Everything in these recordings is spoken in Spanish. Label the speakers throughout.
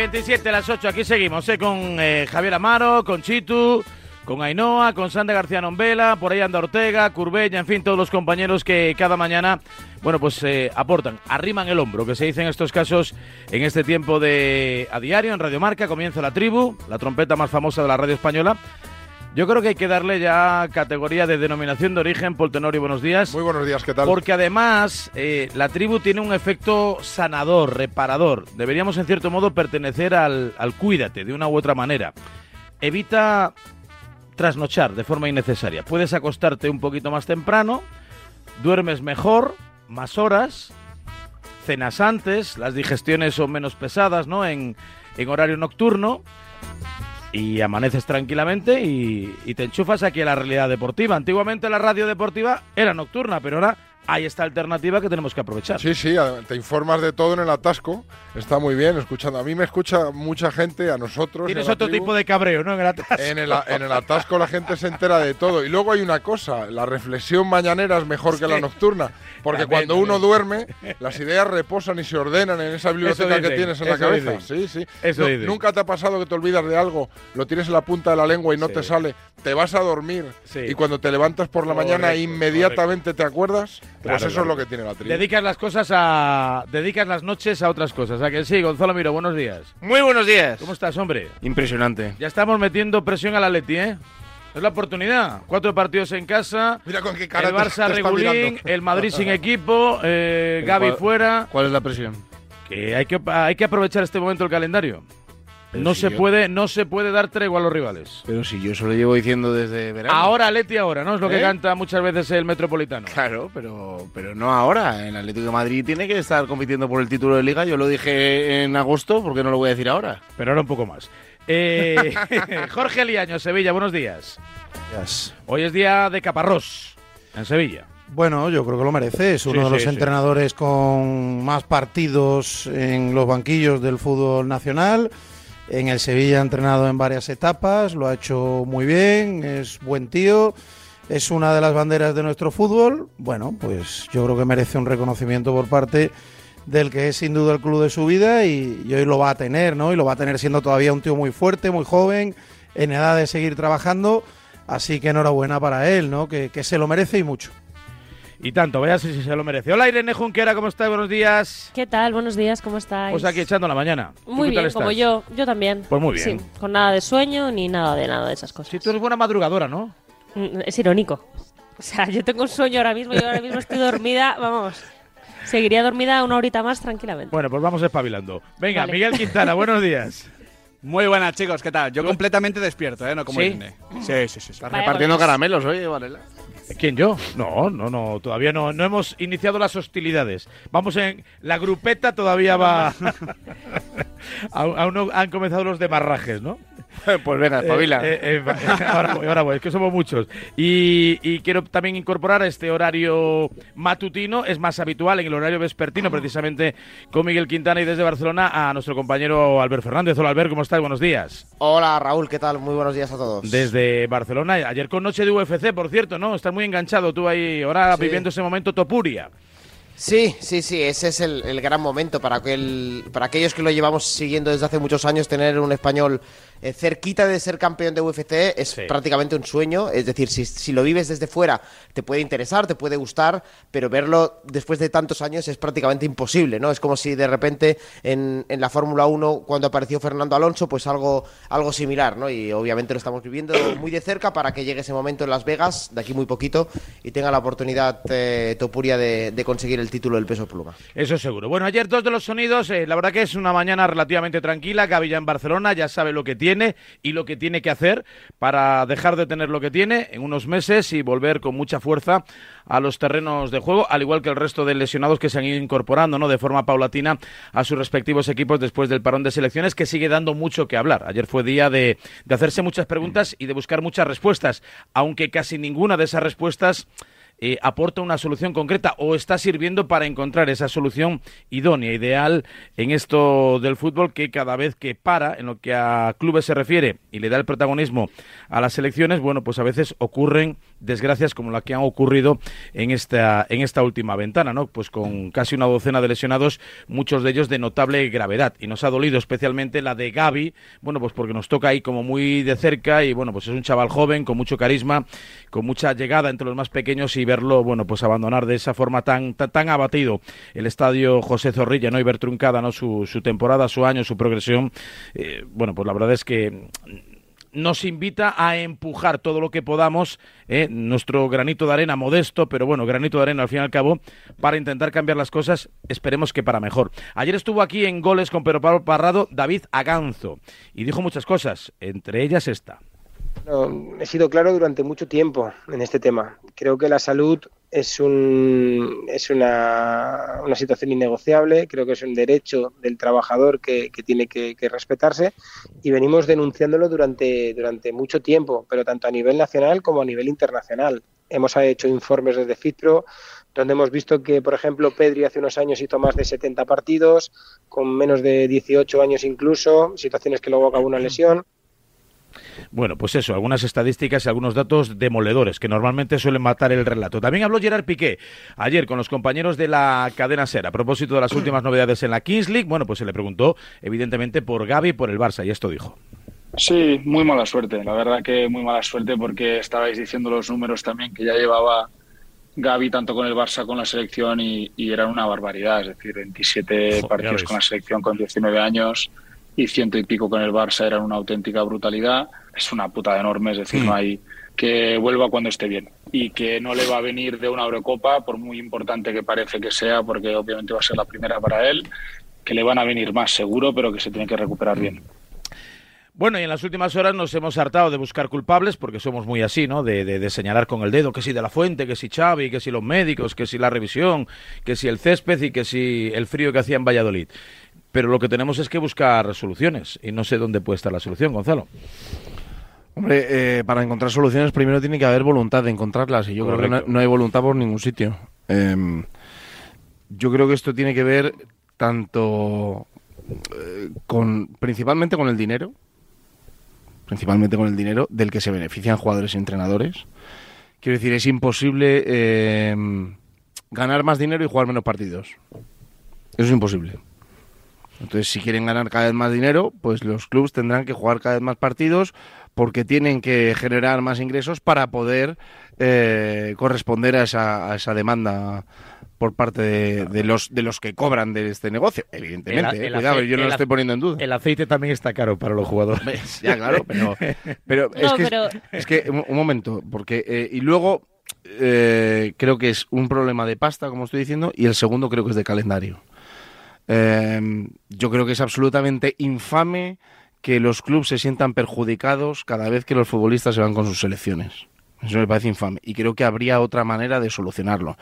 Speaker 1: 27 a las 8, aquí seguimos, ¿eh? con eh, Javier Amaro, con Chitu, con Ainhoa, con Sandra García Nombela, por ahí anda Ortega, Curbella, en fin, todos los compañeros que cada mañana, bueno, pues eh, aportan, arriman el hombro, que se dice en estos casos, en este tiempo de a diario, en Radio Marca, comienza la tribu, la trompeta más famosa de la radio española. Yo creo que hay que darle ya categoría de denominación de origen, Poltenori, buenos días.
Speaker 2: Muy buenos días, ¿qué tal?
Speaker 1: Porque además eh, la tribu tiene un efecto sanador, reparador. Deberíamos en cierto modo pertenecer al, al cuídate de una u otra manera. Evita trasnochar de forma innecesaria. Puedes acostarte un poquito más temprano, duermes mejor, más horas, cenas antes, las digestiones son menos pesadas, ¿no? En, en horario nocturno y amaneces tranquilamente y, te enchufas aquí a la realidad deportiva. Antiguamente la radio deportiva era nocturna, pero ahora hay esta alternativa que tenemos que aprovechar.
Speaker 2: Sí, sí, te informas de todo en el atasco. Está muy bien escuchando. A mí me escucha mucha gente, a nosotros.
Speaker 1: Tienes otro
Speaker 2: tribu.
Speaker 1: tipo de cabreo, ¿no? En el atasco.
Speaker 2: En el, a- en el atasco la gente se entera de todo. Y luego hay una cosa, la reflexión mañanera es mejor que la nocturna. Porque
Speaker 1: También,
Speaker 2: cuando uno duerme, las ideas reposan y se ordenan en esa biblioteca que tienes en la cabeza. Sí, sí.
Speaker 1: Eso
Speaker 2: No-. Nunca te ha pasado que te olvidas de algo, lo tienes en la punta de la lengua y no
Speaker 1: Sí.
Speaker 2: te sale. Te vas a dormir
Speaker 1: Sí.
Speaker 2: y cuando te levantas por la mañana
Speaker 1: Correcto,
Speaker 2: inmediatamente te acuerdas.
Speaker 1: Claro,
Speaker 2: pues eso
Speaker 1: claro.
Speaker 2: es lo que tiene la tribu.
Speaker 1: Dedicas las cosas a. Dedicas las noches a otras cosas. ¿A que sí? Gonzalo Miro, buenos días.
Speaker 3: Muy buenos días.
Speaker 1: ¿Cómo estás, hombre?
Speaker 3: Impresionante.
Speaker 1: Ya estamos metiendo presión a la Leti, ¿eh? Es la oportunidad. Cuatro partidos en casa.
Speaker 2: Mira con qué cara
Speaker 1: el Barça
Speaker 2: te
Speaker 1: regulín, el Madrid sin equipo, eh, Gaby
Speaker 3: ¿Cuál-
Speaker 1: fuera.
Speaker 3: ¿Cuál es la presión?
Speaker 1: Que hay que hay que aprovechar este momento el calendario.
Speaker 3: Pero
Speaker 1: No
Speaker 3: si
Speaker 1: se
Speaker 3: yo-
Speaker 1: puede no se puede dar tregua a los rivales.
Speaker 3: Pero si yo se lo llevo diciendo desde verano.
Speaker 1: Ahora Leti ahora, ¿no? Es lo que
Speaker 3: ¿Eh?
Speaker 1: canta muchas veces el Metropolitano.
Speaker 3: Claro, pero, pero no ahora. El Atlético de Madrid tiene que estar compitiendo por el título de liga. Yo lo dije en agosto, ¿por qué no lo voy a decir ahora?
Speaker 1: Pero ahora un poco más. Eh, Jorge Liaño, Sevilla, buenos días. Hoy es día de Caparrós, en Sevilla.
Speaker 4: Bueno, yo creo que lo merece. Es uno
Speaker 1: Sí,
Speaker 4: de los
Speaker 1: sí, sí.
Speaker 4: entrenadores con más partidos en los banquillos del fútbol nacional. En el Sevilla ha entrenado en varias etapas, lo ha hecho muy bien, es buen tío, es una de las banderas de nuestro fútbol. Bueno, pues yo creo que merece un reconocimiento por parte del que es sin duda el club de su vida y, hoy lo va a tener, ¿no? Y lo va a tener siendo todavía un tío muy fuerte, muy joven, en edad de seguir trabajando. Así que enhorabuena para él, ¿no? Que, que se lo merece y mucho.
Speaker 1: Y tanto, vaya si se lo merece. Hola Irene Junquera, ¿cómo estás? Buenos días.
Speaker 5: ¿Qué tal? Buenos días, ¿cómo estáis?
Speaker 1: Pues aquí echando la mañana. ¿Tú
Speaker 5: Muy bien, como
Speaker 1: estás?
Speaker 5: yo. Yo también.
Speaker 1: Pues muy bien.
Speaker 5: Sí, con nada de sueño ni nada de nada de esas cosas.
Speaker 1: Sí, tú eres buena madrugadora, ¿no?
Speaker 5: Mm, Es irónico. O sea, yo tengo un sueño ahora mismo, yo ahora mismo estoy dormida, vamos. Seguiría dormida una horita más tranquilamente.
Speaker 1: Bueno, pues vamos espabilando. Venga,
Speaker 5: Vale.
Speaker 1: Miguel Quintana, buenos días.
Speaker 6: Muy buenas, chicos, ¿qué tal? Yo completamente despierto, ¿eh? No como
Speaker 1: ¿Sí?
Speaker 6: Irene. Sí, sí, sí. sí.
Speaker 3: Estás
Speaker 5: Vaya
Speaker 3: repartiendo caramelos, oye, Varela.
Speaker 1: ¿Quién yo? No, no, no, todavía no, no hemos iniciado las hostilidades. Vamos en la grupeta todavía va. aún, aún no han comenzado los demarrajes, ¿no?
Speaker 3: pues venga, espabila.
Speaker 1: Eh, eh, eh, ahora voy, ahora voy, es que somos muchos. Y, y quiero también incorporar a este horario matutino, es más habitual en el horario vespertino, precisamente con Miguel Quintana y desde Barcelona a nuestro compañero Albert Fernández. Hola Albert, ¿cómo estás? Buenos días.
Speaker 7: Hola Raúl, ¿qué tal? Muy buenos días a todos.
Speaker 1: Desde Barcelona, ayer con noche de UFC, por cierto, ¿no? Estás muy enganchado tú ahí, ahora
Speaker 7: Sí.
Speaker 1: viviendo ese momento Topuria.
Speaker 7: Sí, sí, sí, ese es el, el gran momento para, aquel, para aquellos que lo llevamos siguiendo desde hace muchos años, tener un español eh, cerquita de ser campeón de UFC es
Speaker 1: Sí.
Speaker 7: prácticamente un sueño. Es decir, si, si lo vives desde fuera, te puede interesar, te puede gustar, pero verlo después de tantos años es prácticamente imposible, ¿no? Es como si de repente en, en la Fórmula 1, cuando apareció Fernando Alonso, pues algo, algo similar, ¿no? Y obviamente lo estamos viviendo muy de cerca para que llegue ese momento en Las Vegas, de aquí muy poquito, y tenga la oportunidad eh, Topuria de, de conseguir el título del peso pluma.
Speaker 1: Eso seguro. Bueno, ayer dos de los sonidos, eh, la verdad que es una mañana relativamente tranquila. Ya en Barcelona ya sabe lo que tiene y lo que tiene que hacer para dejar de tener lo que tiene en unos meses y volver con mucha fuerza a los terrenos de juego, al igual que el resto de lesionados que se han ido incorporando ¿no? de forma paulatina a sus respectivos equipos después del parón de selecciones, que sigue dando mucho que hablar. Ayer fue día de, de hacerse muchas preguntas y de buscar muchas respuestas, aunque casi ninguna de esas respuestas eh, aporta una solución concreta o está sirviendo para encontrar esa solución idónea, ideal en esto del fútbol que cada vez que para, en lo que a clubes se refiere y le da el protagonismo a las selecciones, bueno, pues a veces ocurren desgracias como la que han ocurrido en esta, en esta última ventana, ¿no? Pues con casi una docena de lesionados, muchos de ellos de notable gravedad. Y nos ha dolido especialmente la de Gaby, bueno, pues porque nos toca ahí como muy de cerca y bueno, pues es un chaval joven, con mucho carisma, con mucha llegada entre los más pequeños y verlo, bueno, pues abandonar de esa forma tan, tan, abatido el estadio José Zorrilla, ¿no? Y ver truncada, ¿no? Su, su temporada, su año, su progresión. Eh, bueno, pues la verdad es que nos invita a empujar todo lo que podamos, eh, nuestro granito de arena modesto, pero bueno, granito de arena al fin y al cabo, para intentar cambiar las cosas, esperemos que para mejor. Ayer estuvo aquí en Goles con Pedro Pablo Parrado David Aganzo y dijo muchas cosas, entre ellas esta.
Speaker 8: He sido claro durante mucho tiempo en este tema. Creo que la salud es, un, una, situación innegociable, creo que es un derecho del trabajador que, tiene que, respetarse y venimos denunciándolo durante, durante mucho tiempo, pero tanto a nivel nacional como a nivel internacional. Hemos hecho informes desde FITRO donde hemos visto que, por ejemplo, Pedri hace unos años hizo más de 70 partidos, con menos de 18 años incluso, situaciones que luego acabó una lesión.
Speaker 1: Bueno, pues eso, algunas estadísticas y algunos datos demoledores que normalmente suelen matar el relato. También habló Gerard Piqué ayer con los compañeros de la cadena SER a propósito de las últimas novedades en la Kings League. Bueno, pues se le preguntó evidentemente por Gaby y por el Barça y esto dijo.
Speaker 9: Sí, muy mala suerte, la verdad que muy mala suerte porque estabais diciendo los números también que ya llevaba Gaby tanto con el Barça con la selección y, y era una barbaridad, es decir, 27 Joder, partidos con la selección con 19 años y ciento y pico con el Barça eran una auténtica brutalidad. Es una puta enorme, es decir, no hay que vuelva cuando esté bien y que no le va a venir de una Eurocopa, por muy importante que parece que sea, porque obviamente va a ser la primera para él, que le van a venir más seguro, pero que se tiene que recuperar bien.
Speaker 1: Bueno, y en las últimas horas nos hemos hartado de buscar culpables, porque somos muy así, ¿no? De, de, de, señalar con el dedo que si de la fuente, que si Xavi, que si los médicos, que si la revisión, que si el césped y que si el frío que hacía en Valladolid pero lo que tenemos es que buscar soluciones y no sé dónde puede estar la solución, Gonzalo.
Speaker 3: Hombre, eh, para encontrar soluciones primero tiene que haber voluntad de encontrarlas y yo Correcto. creo que no, no, hay voluntad por ningún sitio. Eh, yo creo que esto tiene que ver tanto eh, con, principalmente con el dinero, principalmente con el dinero del que se benefician jugadores y entrenadores. Quiero decir, es imposible eh, ganar más dinero y jugar menos partidos. Eso es imposible. Entonces, si quieren ganar cada vez más dinero, pues los clubes tendrán que jugar cada vez más partidos porque tienen que generar más ingresos para poder eh, corresponder a esa, a esa, demanda por parte de, de, los de los que cobran de este negocio, evidentemente. El, el eh, cuidado, aceite, yo no lo estoy poniendo en duda.
Speaker 1: El aceite también está caro para los jugadores.
Speaker 3: ya, claro, pero, pero, no, es, que, pero... es, que, un, un momento, porque eh, y luego eh, creo que es un problema de pasta, como estoy diciendo, y el segundo creo que es de calendario. Eh, yo creo que es absolutamente infame que los clubes se sientan perjudicados cada vez que los futbolistas se van con sus selecciones. Eso me parece infame. Y creo que habría otra manera de solucionarlo.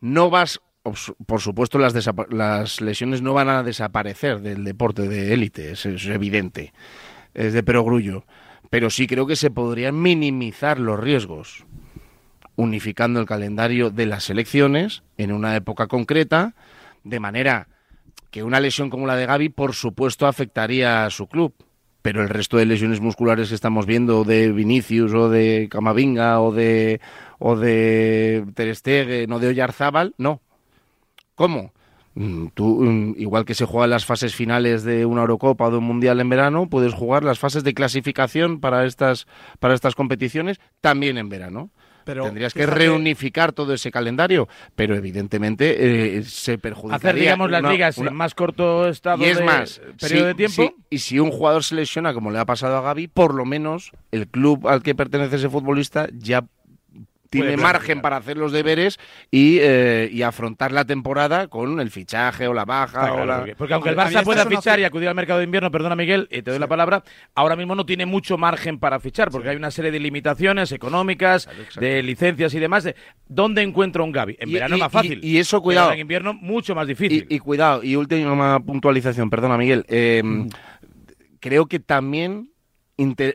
Speaker 3: No vas, por supuesto, las, las lesiones no van a desaparecer del deporte de élite, es, es evidente. Es de perogrullo. Pero sí creo que se podrían minimizar los riesgos unificando el calendario de las selecciones en una época concreta, de manera que una lesión como la de Gaby, por supuesto, afectaría a su club. Pero el resto de lesiones musculares que estamos viendo de Vinicius o de Camavinga o de o de Ter Stegen o de Oyarzábal, no. ¿Cómo? Mm, tú, mm, igual que se juegan las fases finales de una Eurocopa o de un Mundial en verano, puedes jugar las fases de clasificación para estas, para estas competiciones también en verano. Pero Tendrías que reunificar todo ese calendario, pero evidentemente eh, se perjudicaría.
Speaker 1: Hacer, digamos, las una, ligas una... en más corto estado
Speaker 3: y es
Speaker 1: de
Speaker 3: más,
Speaker 1: periodo
Speaker 3: si,
Speaker 1: de tiempo.
Speaker 3: Si, y si un jugador se lesiona, como le ha pasado a Gaby, por lo menos el club al que pertenece ese futbolista ya tiene margen para hacer los deberes y, eh, y, afrontar la temporada con el fichaje o la baja. o la...
Speaker 1: Porque aunque el Barça pueda fichar y acudir al mercado de invierno, perdona Miguel, y te doy la palabra, ahora mismo no tiene mucho margen para fichar porque hay una serie de limitaciones económicas, de licencias y demás. De, ¿Dónde encuentra un Gaby? En verano es más fácil.
Speaker 3: Y, eso, cuidado.
Speaker 1: en invierno, mucho más difícil.
Speaker 3: Y, cuidado, y última puntualización, perdona Miguel. Eh, creo que también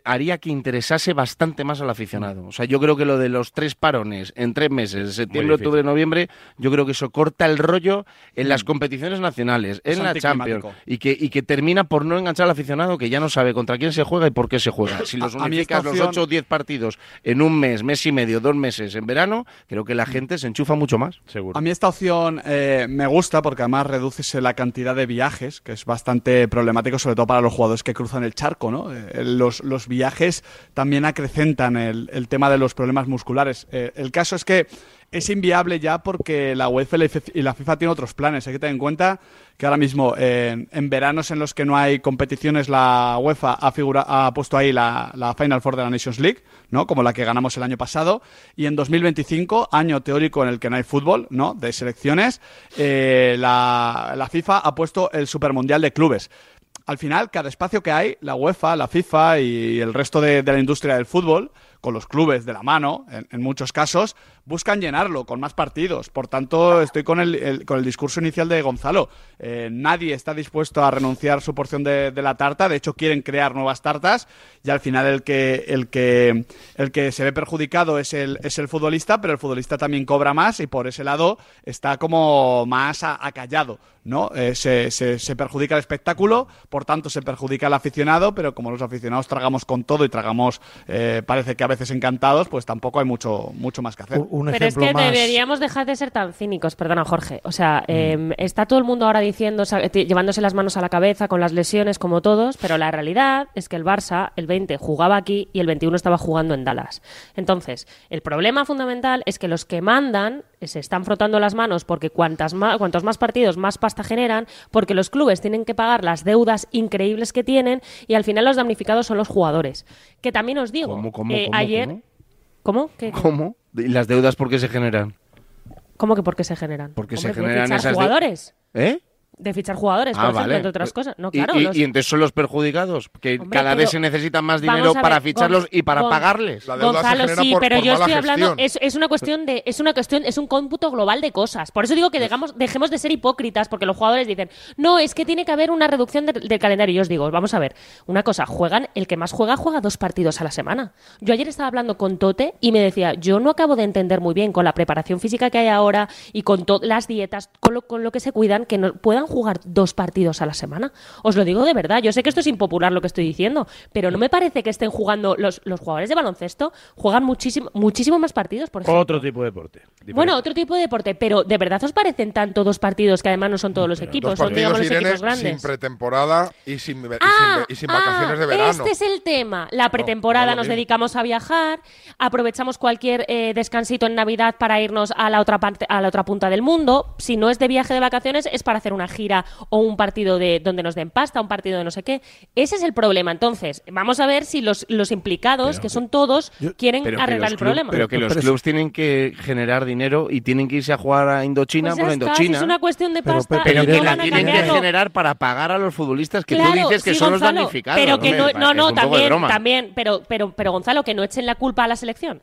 Speaker 3: haría que interesase bastante más al aficionado. O sea, yo creo que lo de los tres parones en tres meses, septiembre, octubre, noviembre, yo creo que eso corta el rollo en las mm. competiciones nacionales, en la Champions, y que, y que termina por no enganchar al aficionado que ya no sabe contra quién se juega y por qué se juega. Si los unificas los ocho o diez partidos en un mes, mes y medio, dos meses en verano, creo que la mm. gente se enchufa mucho más.
Speaker 6: Seguro. A mí esta opción eh, me gusta porque además reduce la cantidad de viajes, que es bastante problemático, sobre todo para los jugadores que cruzan el charco, ¿no? Eh, los los, viajes también acrecentan el, tema de los problemas musculares. Eh, el caso es que es inviable ya porque la UEFA y la FIFA tienen otros planes. Hay que tener en cuenta que ahora mismo en veranos en los que no hay competiciones la UEFA ha, ha puesto ahí la, Final Four de la Nations League, ¿no? como la que ganamos el año pasado, y en 2025, año teórico en el que no hay fútbol ¿no? de selecciones, eh, la, la FIFA ha puesto el Supermundial de Clubes al final, cada espacio que hay, la UEFA, la FIFA y el resto de, la industria del fútbol, con los clubes de la mano, en, muchos casos, buscan llenarlo con más partidos. Por tanto, estoy con el, con el discurso inicial de Gonzalo. Eh, nadie está dispuesto a renunciar su porción de, la tarta. De hecho, quieren crear nuevas tartas y al final el que, el que, el que se ve perjudicado es el, es el futbolista, pero el futbolista también cobra más y por ese lado está como más acallado. ¿no? Eh, se, se, perjudica el espectáculo, por tanto se perjudica el aficionado, pero como los aficionados tragamos con todo y tragamos, eh, parece que a encantados, pues tampoco hay mucho, mucho más que hacer.
Speaker 5: pero es que deberíamos dejar de ser tan cínicos, perdona Jorge. O sea, mm. em, está todo el mundo ahora diciendo, llevándose las manos a la cabeza con las lesiones como todos, pero la realidad es que el Barça, el 20, jugaba aquí y el 21 estaba jugando en Dallas. Entonces, el problema fundamental es que los que mandan se están frotando las manos porque cuantas más, cuantos más partidos, más pasta generan, porque los clubes tienen que pagar las deudas increíbles que tienen y al final los damnificados son los jugadores. Que también os digo, eh, ayer... ¿Cómo?
Speaker 3: ¿Cómo? ¿Y las deudas por qué se generan?
Speaker 5: ¿Cómo que por qué se generan?
Speaker 3: Porque se generan esas
Speaker 5: jugadores.
Speaker 3: ¿Eh?
Speaker 5: De fichar jugadores, por ah, ejemplo, entre otras cosas. No, claro,
Speaker 3: ¿Y, entonces son los perjudicados, que cada vez se necesita más dinero para ficharlos y para pagarles.
Speaker 5: Gonzalo, sí, pero yo estoy hablando, es, es, una cuestión de, es una cuestión, es un cómputo global de cosas. Por eso digo que dejamos, dejemos de ser hipócritas, porque los jugadores dicen, no, es que tiene que haber una reducción del calendario. Y yo os digo, vamos a ver, una cosa, juegan, el que más juega, juega dos partidos a la semana. Yo ayer estaba hablando con Tote y me decía, yo no acabo de entender muy bien con la preparación física que hay ahora y con las dietas, con lo, con lo que se cuidan, que no puedan jugar dos partidos a la semana. Os lo digo de verdad. Yo sé que esto es impopular lo que estoy diciendo, pero no me parece que estén jugando los, los jugadores de baloncesto juegan muchísimo, muchísimo más partidos, por ejemplo.
Speaker 1: Otro tipo de deporte.
Speaker 5: Bueno, otro tipo de deporte, pero ¿de verdad os parecen tanto dos partidos que además no son todos los equipos? son, digamos, los equipos grandes.
Speaker 2: Sin pretemporada y sin, ah, y sin, vacaciones de verano.
Speaker 5: Este es el tema. La pretemporada nos dedicamos a viajar, aprovechamos cualquier eh, descansito en Navidad para irnos a la otra parte, a la otra punta del mundo. Si no es de viaje de vacaciones, es para hacer una gira o un partido de donde nos den pasta, un partido de no sé qué. Ese es el problema. Entonces, vamos a ver si los, los implicados, que son todos, quieren arreglar el problema.
Speaker 3: Pero que los clubes tienen que generar dinero y tienen que irse a jugar a Indochina pues por Indochina.
Speaker 5: es una cuestión de pasta.
Speaker 3: Pero, que la tienen que generar para pagar a los futbolistas que tú dices que son los damnificados.
Speaker 5: Pero que no, no, no, también, también, pero, pero, pero Gonzalo, que no echen la culpa a la selección.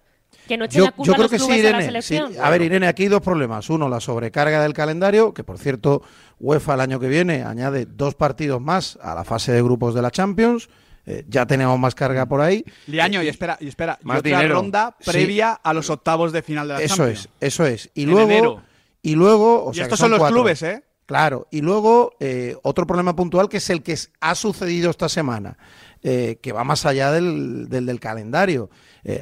Speaker 5: Que no echen la culpa yo creo a los que sí, Irene, a la selección.
Speaker 4: A ver, Irene, aquí hay dos problemas. Uno, la sobrecarga del calendario, que por cierto, UEFA el año que viene añade dos partidos más a la fase de grupos de la Champions. Eh, ya tenemos más carga por ahí.
Speaker 6: Liaño, y espera, y espera, más otra ronda previa a los octavos de final de la
Speaker 4: eso
Speaker 6: Champions.
Speaker 4: Eso es, eso es. Y luego, y luego, o
Speaker 6: y estos son, los clubes, ¿eh?
Speaker 4: Claro, y luego eh, otro problema puntual que es el que ha sucedido esta semana, eh, que va más allá del, del, calendario.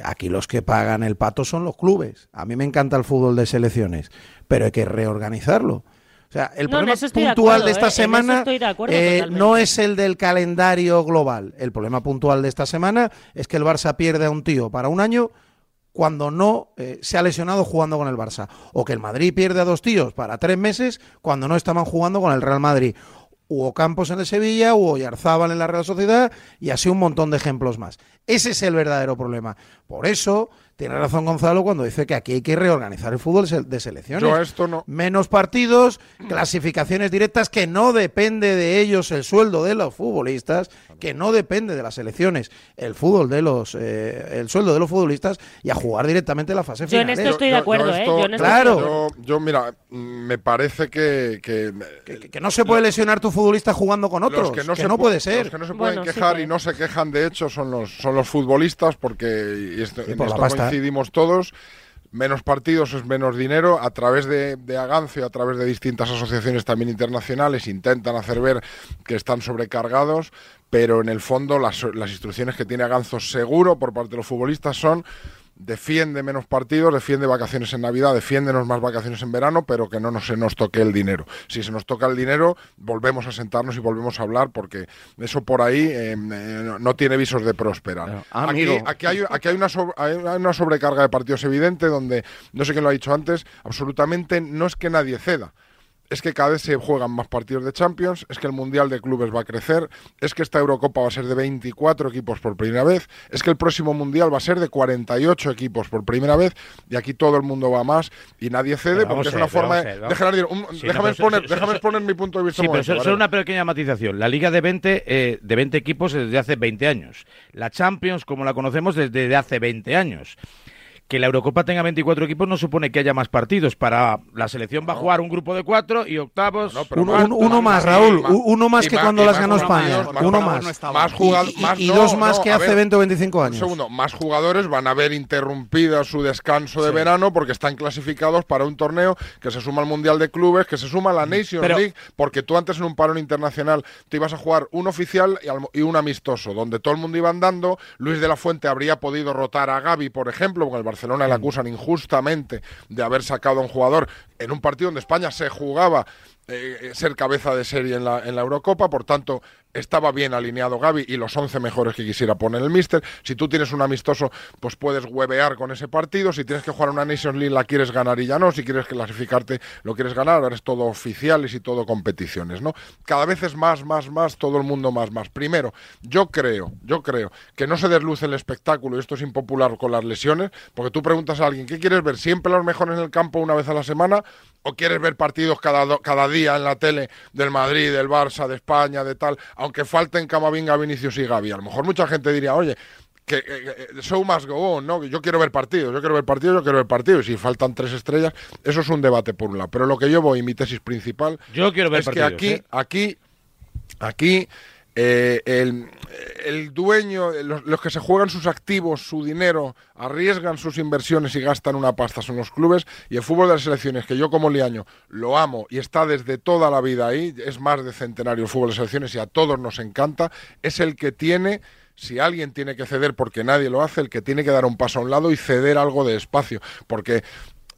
Speaker 4: Aquí los que pagan el pato son los clubes. A mí me encanta el fútbol de selecciones, pero hay que reorganizarlo. O sea, el problema puntual de, esta ¿eh? semana eh, no es el del calendario global. El problema puntual de esta semana es que el Barça pierde a un tío para un año cuando no eh, se ha lesionado jugando con el Barça. O que el Madrid pierde a dos tíos para tres meses cuando no estaban jugando con el Real Madrid. Hubo Campos en el Sevilla, hubo Yarzábal en la Real Sociedad y así un montón de ejemplos más. Ese es el verdadero problema. Por eso tiene razón Gonzalo cuando dice que aquí hay que reorganizar el fútbol de selecciones.
Speaker 2: Yo esto no.
Speaker 4: Menos partidos, clasificaciones directas, que no depende de ellos el sueldo de los futbolistas, que no depende de las selecciones el fútbol de los, eh, el sueldo de los futbolistas y a jugar directamente la fase final.
Speaker 5: Yo en esto estoy de acuerdo, ¿eh? Yo
Speaker 4: claro.
Speaker 2: Yo, mira, me parece que que,
Speaker 4: que, no se puede lesionar tu futbolista jugando con otros, que no, no puede ser.
Speaker 2: Los que no se pueden quejar y no se quejan, de hecho, son los, son los futbolistas, porque y esto, en esto coincidimos todos menos partidos es menos dinero. A través de, de, Agancio, a través de distintas asociaciones también internacionales, intentan hacer ver que están sobrecargados, pero en el fondo las, las instrucciones que tiene Aganzo seguro por parte de los futbolistas son defiende menos partidos, defiende vacaciones en Navidad, defiéndenos más vacaciones en verano, pero que no se nos toque el dinero. Si se nos toca el dinero, volvemos a sentarnos y volvemos a hablar, porque eso por ahí eh, eh, no tiene visos de prosperar. aquí, aquí, hay, aquí hay, una hay una sobrecarga de partidos evidente, donde, no sé quién lo ha dicho antes, absolutamente no es que nadie ceda es que cada vez se juegan más partidos de Champions, es que el Mundial de Clubes va a crecer, es que esta Eurocopa va a ser de 24 equipos por primera vez, es que el próximo Mundial va a ser de 48 equipos por primera vez, y aquí todo el mundo va más y nadie cede, porque es una forma de... déjame, exponer, mi punto de vista.
Speaker 1: Sí, pero solo una pequeña matización. La Liga de 20, eh, de 20 equipos desde hace 20 años. La Champions, como la conocemos, desde hace 20 años que la Eurocopa tenga 24 equipos no supone que haya más partidos. Para la selección va a jugar un grupo de cuatro y octavos.
Speaker 4: uno, más, Raúl. uno más que cuando las ganó España. uno más.
Speaker 2: Más,
Speaker 4: y, dos más que hace 20 o 25 años.
Speaker 2: Un segundo, más jugadores van a ver interrumpida su descanso de verano porque están clasificados para un torneo que se suma al Mundial de Clubes, que se suma a la Nations League, porque tú antes en un parón internacional te ibas a jugar un oficial y un amistoso, donde todo el mundo iba andando. Luis de la Fuente habría podido rotar a Gaby, por ejemplo, con el Barcelona Barcelona le acusan injustamente de haber sacado a un jugador en un partido donde España se jugaba eh, ser cabeza de serie en la, en la Eurocopa, por tanto estaba bien alineado Gaby y los 11 mejores que quisiera poner el Mister. Si tú tienes un amistoso, pues puedes huevear con ese partido. Si tienes que jugar una Nations League, la quieres ganar y ya no. Si quieres clasificarte, lo quieres ganar. Ahora es todo oficiales y todo competiciones, ¿no? Cada vez es más, más, más, todo el mundo más, más. Primero, yo creo, yo creo que no se desluce el espectáculo y esto es impopular con las lesiones, porque tú preguntas a alguien, ¿qué quieres ver? ¿Siempre los mejores en el campo una vez a la semana? ¿O quieres ver partidos cada, cada día en la tele del Madrid, del Barça, de España, de tal? Aunque falten Camavinga, Vinicius y Gaby. A lo mejor mucha gente diría, oye, que, show must go on, ¿no? Yo quiero ver partidos, yo quiero ver partidos, yo quiero ver partidos. Y si faltan tres estrellas, eso es un debate por un lado. Pero lo que yo voy, mi tesis principal,
Speaker 1: yo quiero ver
Speaker 2: es
Speaker 1: que
Speaker 2: aquí, ¿eh? aquí, aquí eh, el, dueño, los, que se juegan sus activos, su dinero, arriesgan sus inversiones y gastan una pasta. Son los clubes y el fútbol de las selecciones, que yo como liaño lo amo y está desde toda la vida ahí, es más de centenario el fútbol de selecciones y a todos nos encanta, es el que tiene si alguien tiene que ceder porque nadie lo hace, el que tiene que dar un paso a un lado y ceder algo de espacio, porque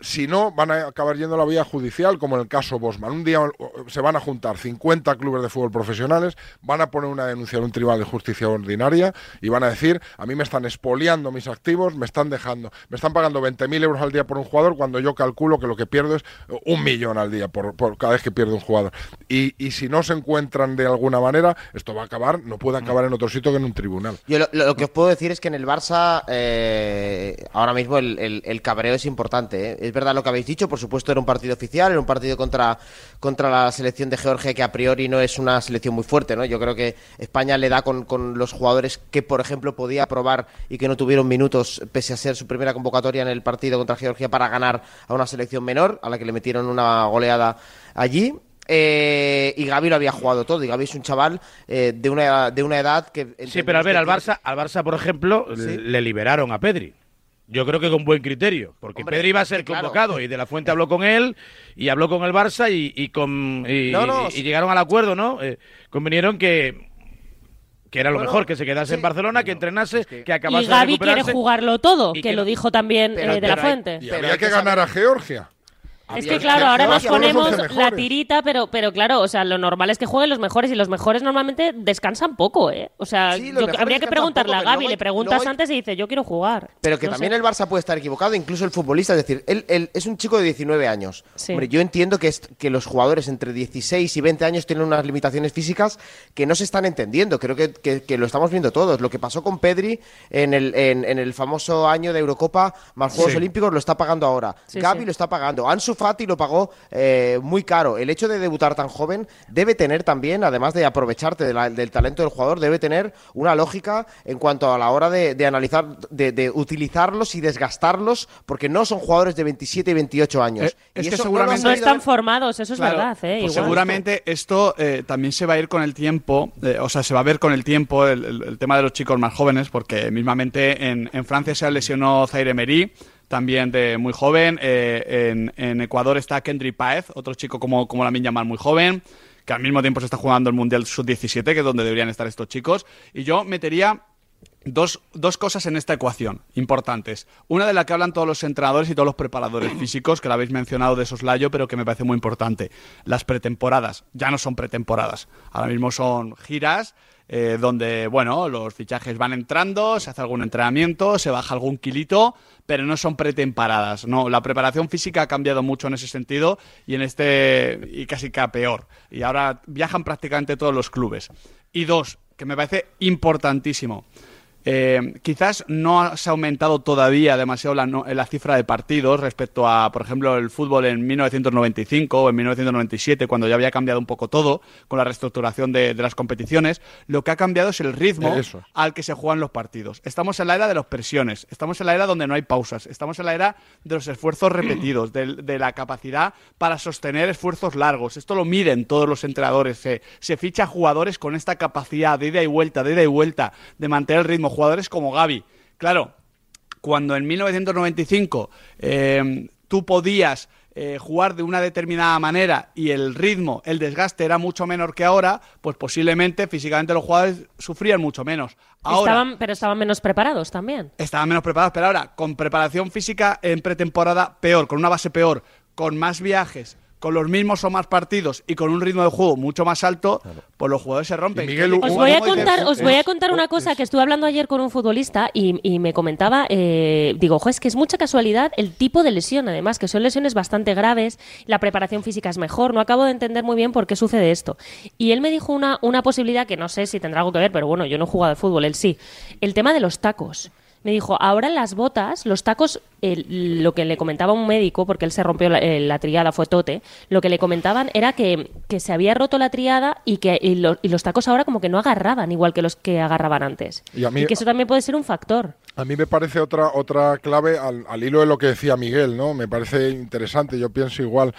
Speaker 2: si no, van a acabar yendo a la vía judicial, como en el caso Bosman. Un día se van a juntar 50 clubes de fútbol profesionales, van a poner una denuncia en un tribunal de justicia ordinaria y van a decir, a mí me están expoliando mis activos, me están dejando, me están pagando 20.000 euros al día por un jugador cuando yo calculo que lo que pierdo es un millón al día por, cada vez que pierde un jugador. Y, si no se encuentran de alguna manera, esto va a acabar, no puede acabar en otro sitio que en un tribunal.
Speaker 7: Yo lo, que os puedo decir es que en el Barça eh, ahora mismo el, cabreo es importante. ¿eh? Es verdad lo que habéis dicho, por supuesto era un partido oficial, era un partido contra, contra la selección de Georgia que a priori no es una selección muy fuerte, ¿no? Yo creo que España le da con, con los jugadores que, por ejemplo, podía probar y que no tuvieron minutos pese a ser su primera convocatoria en el partido contra Georgia para ganar a una selección menor, a la que le metieron una goleada allí. Eh, y Gaby lo había jugado todo. Y Gaby es un chaval eh, de, una, de una edad que.
Speaker 1: Sí, pero al ver, al Barça, al Barça, por ejemplo, le liberaron a Pedri. Yo creo que con buen criterio, porque Pedri iba a ser convocado y De La Fuente habló con él y habló con el Barça y, con, y, llegaron al acuerdo, ¿no? Eh, convinieron que que era lo mejor, que se quedase en Barcelona, que entrenase, que acabase
Speaker 5: y Gaby quiere jugarlo todo, que, lo dijo también eh, De La Fuente.
Speaker 2: y había que ganar a Georgia.
Speaker 5: Es que claro, ahora nos ponemos la tirita, pero, pero claro, o sea, lo normal es que jueguen los mejores y los mejores normalmente descansan poco, ¿eh? O sea, habría que preguntarle a Gaby, le preguntas antes y dice, yo quiero jugar.
Speaker 7: Pero que también el Barça puede estar equivocado, incluso el futbolista, es decir, él, es un chico de 19 años. Hombre, yo entiendo que, es, que los jugadores entre 16 y 20 años tienen unas limitaciones físicas que no se están entendiendo. Creo que, que, lo estamos viendo todos. Lo que pasó con Pedri en el, en, el famoso año de Eurocopa más Juegos Olímpicos lo está pagando ahora. Gaby lo está pagando. Ansu Fati lo pagó eh, muy caro. El hecho de debutar tan joven debe tener también, además de aprovecharte del talento del jugador, debe tener una lógica en cuanto a la hora de, analizar, de, utilizarlos y desgastarlos, porque no son jugadores de 27 y 28 años. Eh,
Speaker 5: es que seguramente no, están formados, eso es verdad. Eh,
Speaker 6: pues seguramente esto también se va a ir con el tiempo, o sea, se va a ver con el tiempo el, tema de los chicos más jóvenes, porque mismamente en, en Francia se lesionó Zaire Emery, también de muy joven. Eh, en, Ecuador está Kendrick Paez, otro chico como, como la llamar muy joven, que al mismo tiempo se está jugando el Mundial Sub-17, que es donde deberían estar estos chicos. Y yo metería Dos, dos, cosas en esta ecuación importantes. Una de la que hablan todos los entrenadores y todos los preparadores físicos, que la habéis mencionado de soslayo, pero que me parece muy importante. Las pretemporadas. Ya no son pretemporadas. Ahora mismo son giras eh, donde, bueno, los fichajes van entrando, se hace algún entrenamiento, se baja algún kilito, pero no son pretemporadas. No, la preparación física ha cambiado mucho en ese sentido y en este, y casi que a peor. Y ahora viajan prácticamente todos los clubes. Y dos, que me parece importantísimo. Eh, quizás no se ha aumentado todavía demasiado la, cifra de partidos respecto a, por ejemplo, el fútbol en 1995 o en 1997, cuando ya había cambiado un poco todo con la reestructuración de, las competiciones. Lo que ha cambiado es el ritmo al que se juegan los partidos. Estamos en la era de las presiones, estamos en la era donde no hay pausas, estamos en la era de los esfuerzos repetidos, de, la capacidad para sostener esfuerzos largos. Esto lo miden todos los entrenadores. Se, se ficha jugadores con esta capacidad de ida y vuelta, de ida y vuelta, de mantener el ritmo jugadores como Gaby. Claro, cuando en 1995 eh, tú podías eh, jugar de una determinada manera y el ritmo, el desgaste era mucho menor que ahora, pues posiblemente físicamente los jugadores sufrían mucho menos.
Speaker 5: estaban, pero estaban menos preparados también.
Speaker 6: Estaban menos preparados, pero ahora con preparación física en pretemporada peor, con una base peor, con más viajes, con los mismos o más partidos y con un ritmo de juego mucho más alto, pues los jugadores se rompen.
Speaker 5: os voy a contar, os voy a contar una cosa que estuve hablando ayer con un futbolista y, me comentaba, eh, digo, ojo, es que es mucha casualidad el tipo de lesión, además, que son lesiones bastante graves, la preparación física es mejor, no acabo de entender muy bien por qué sucede esto. Y él me dijo una, una posibilidad que no sé si tendrá algo que ver, pero bueno, yo no he jugado de fútbol, él sí, el tema de los tacos me dijo, ahora las botas, los tacos, lo que le comentaba un médico, porque él se rompió la, eh, triada, fue tote, lo que le comentaban era que, se había roto la triada y que y, los tacos ahora como que no agarraban igual que los que agarraban antes. Y, que eso también puede ser un factor.
Speaker 2: A mí me parece otra, otra clave al, al hilo de lo que decía Miguel, ¿no? Me parece interesante, yo pienso igual.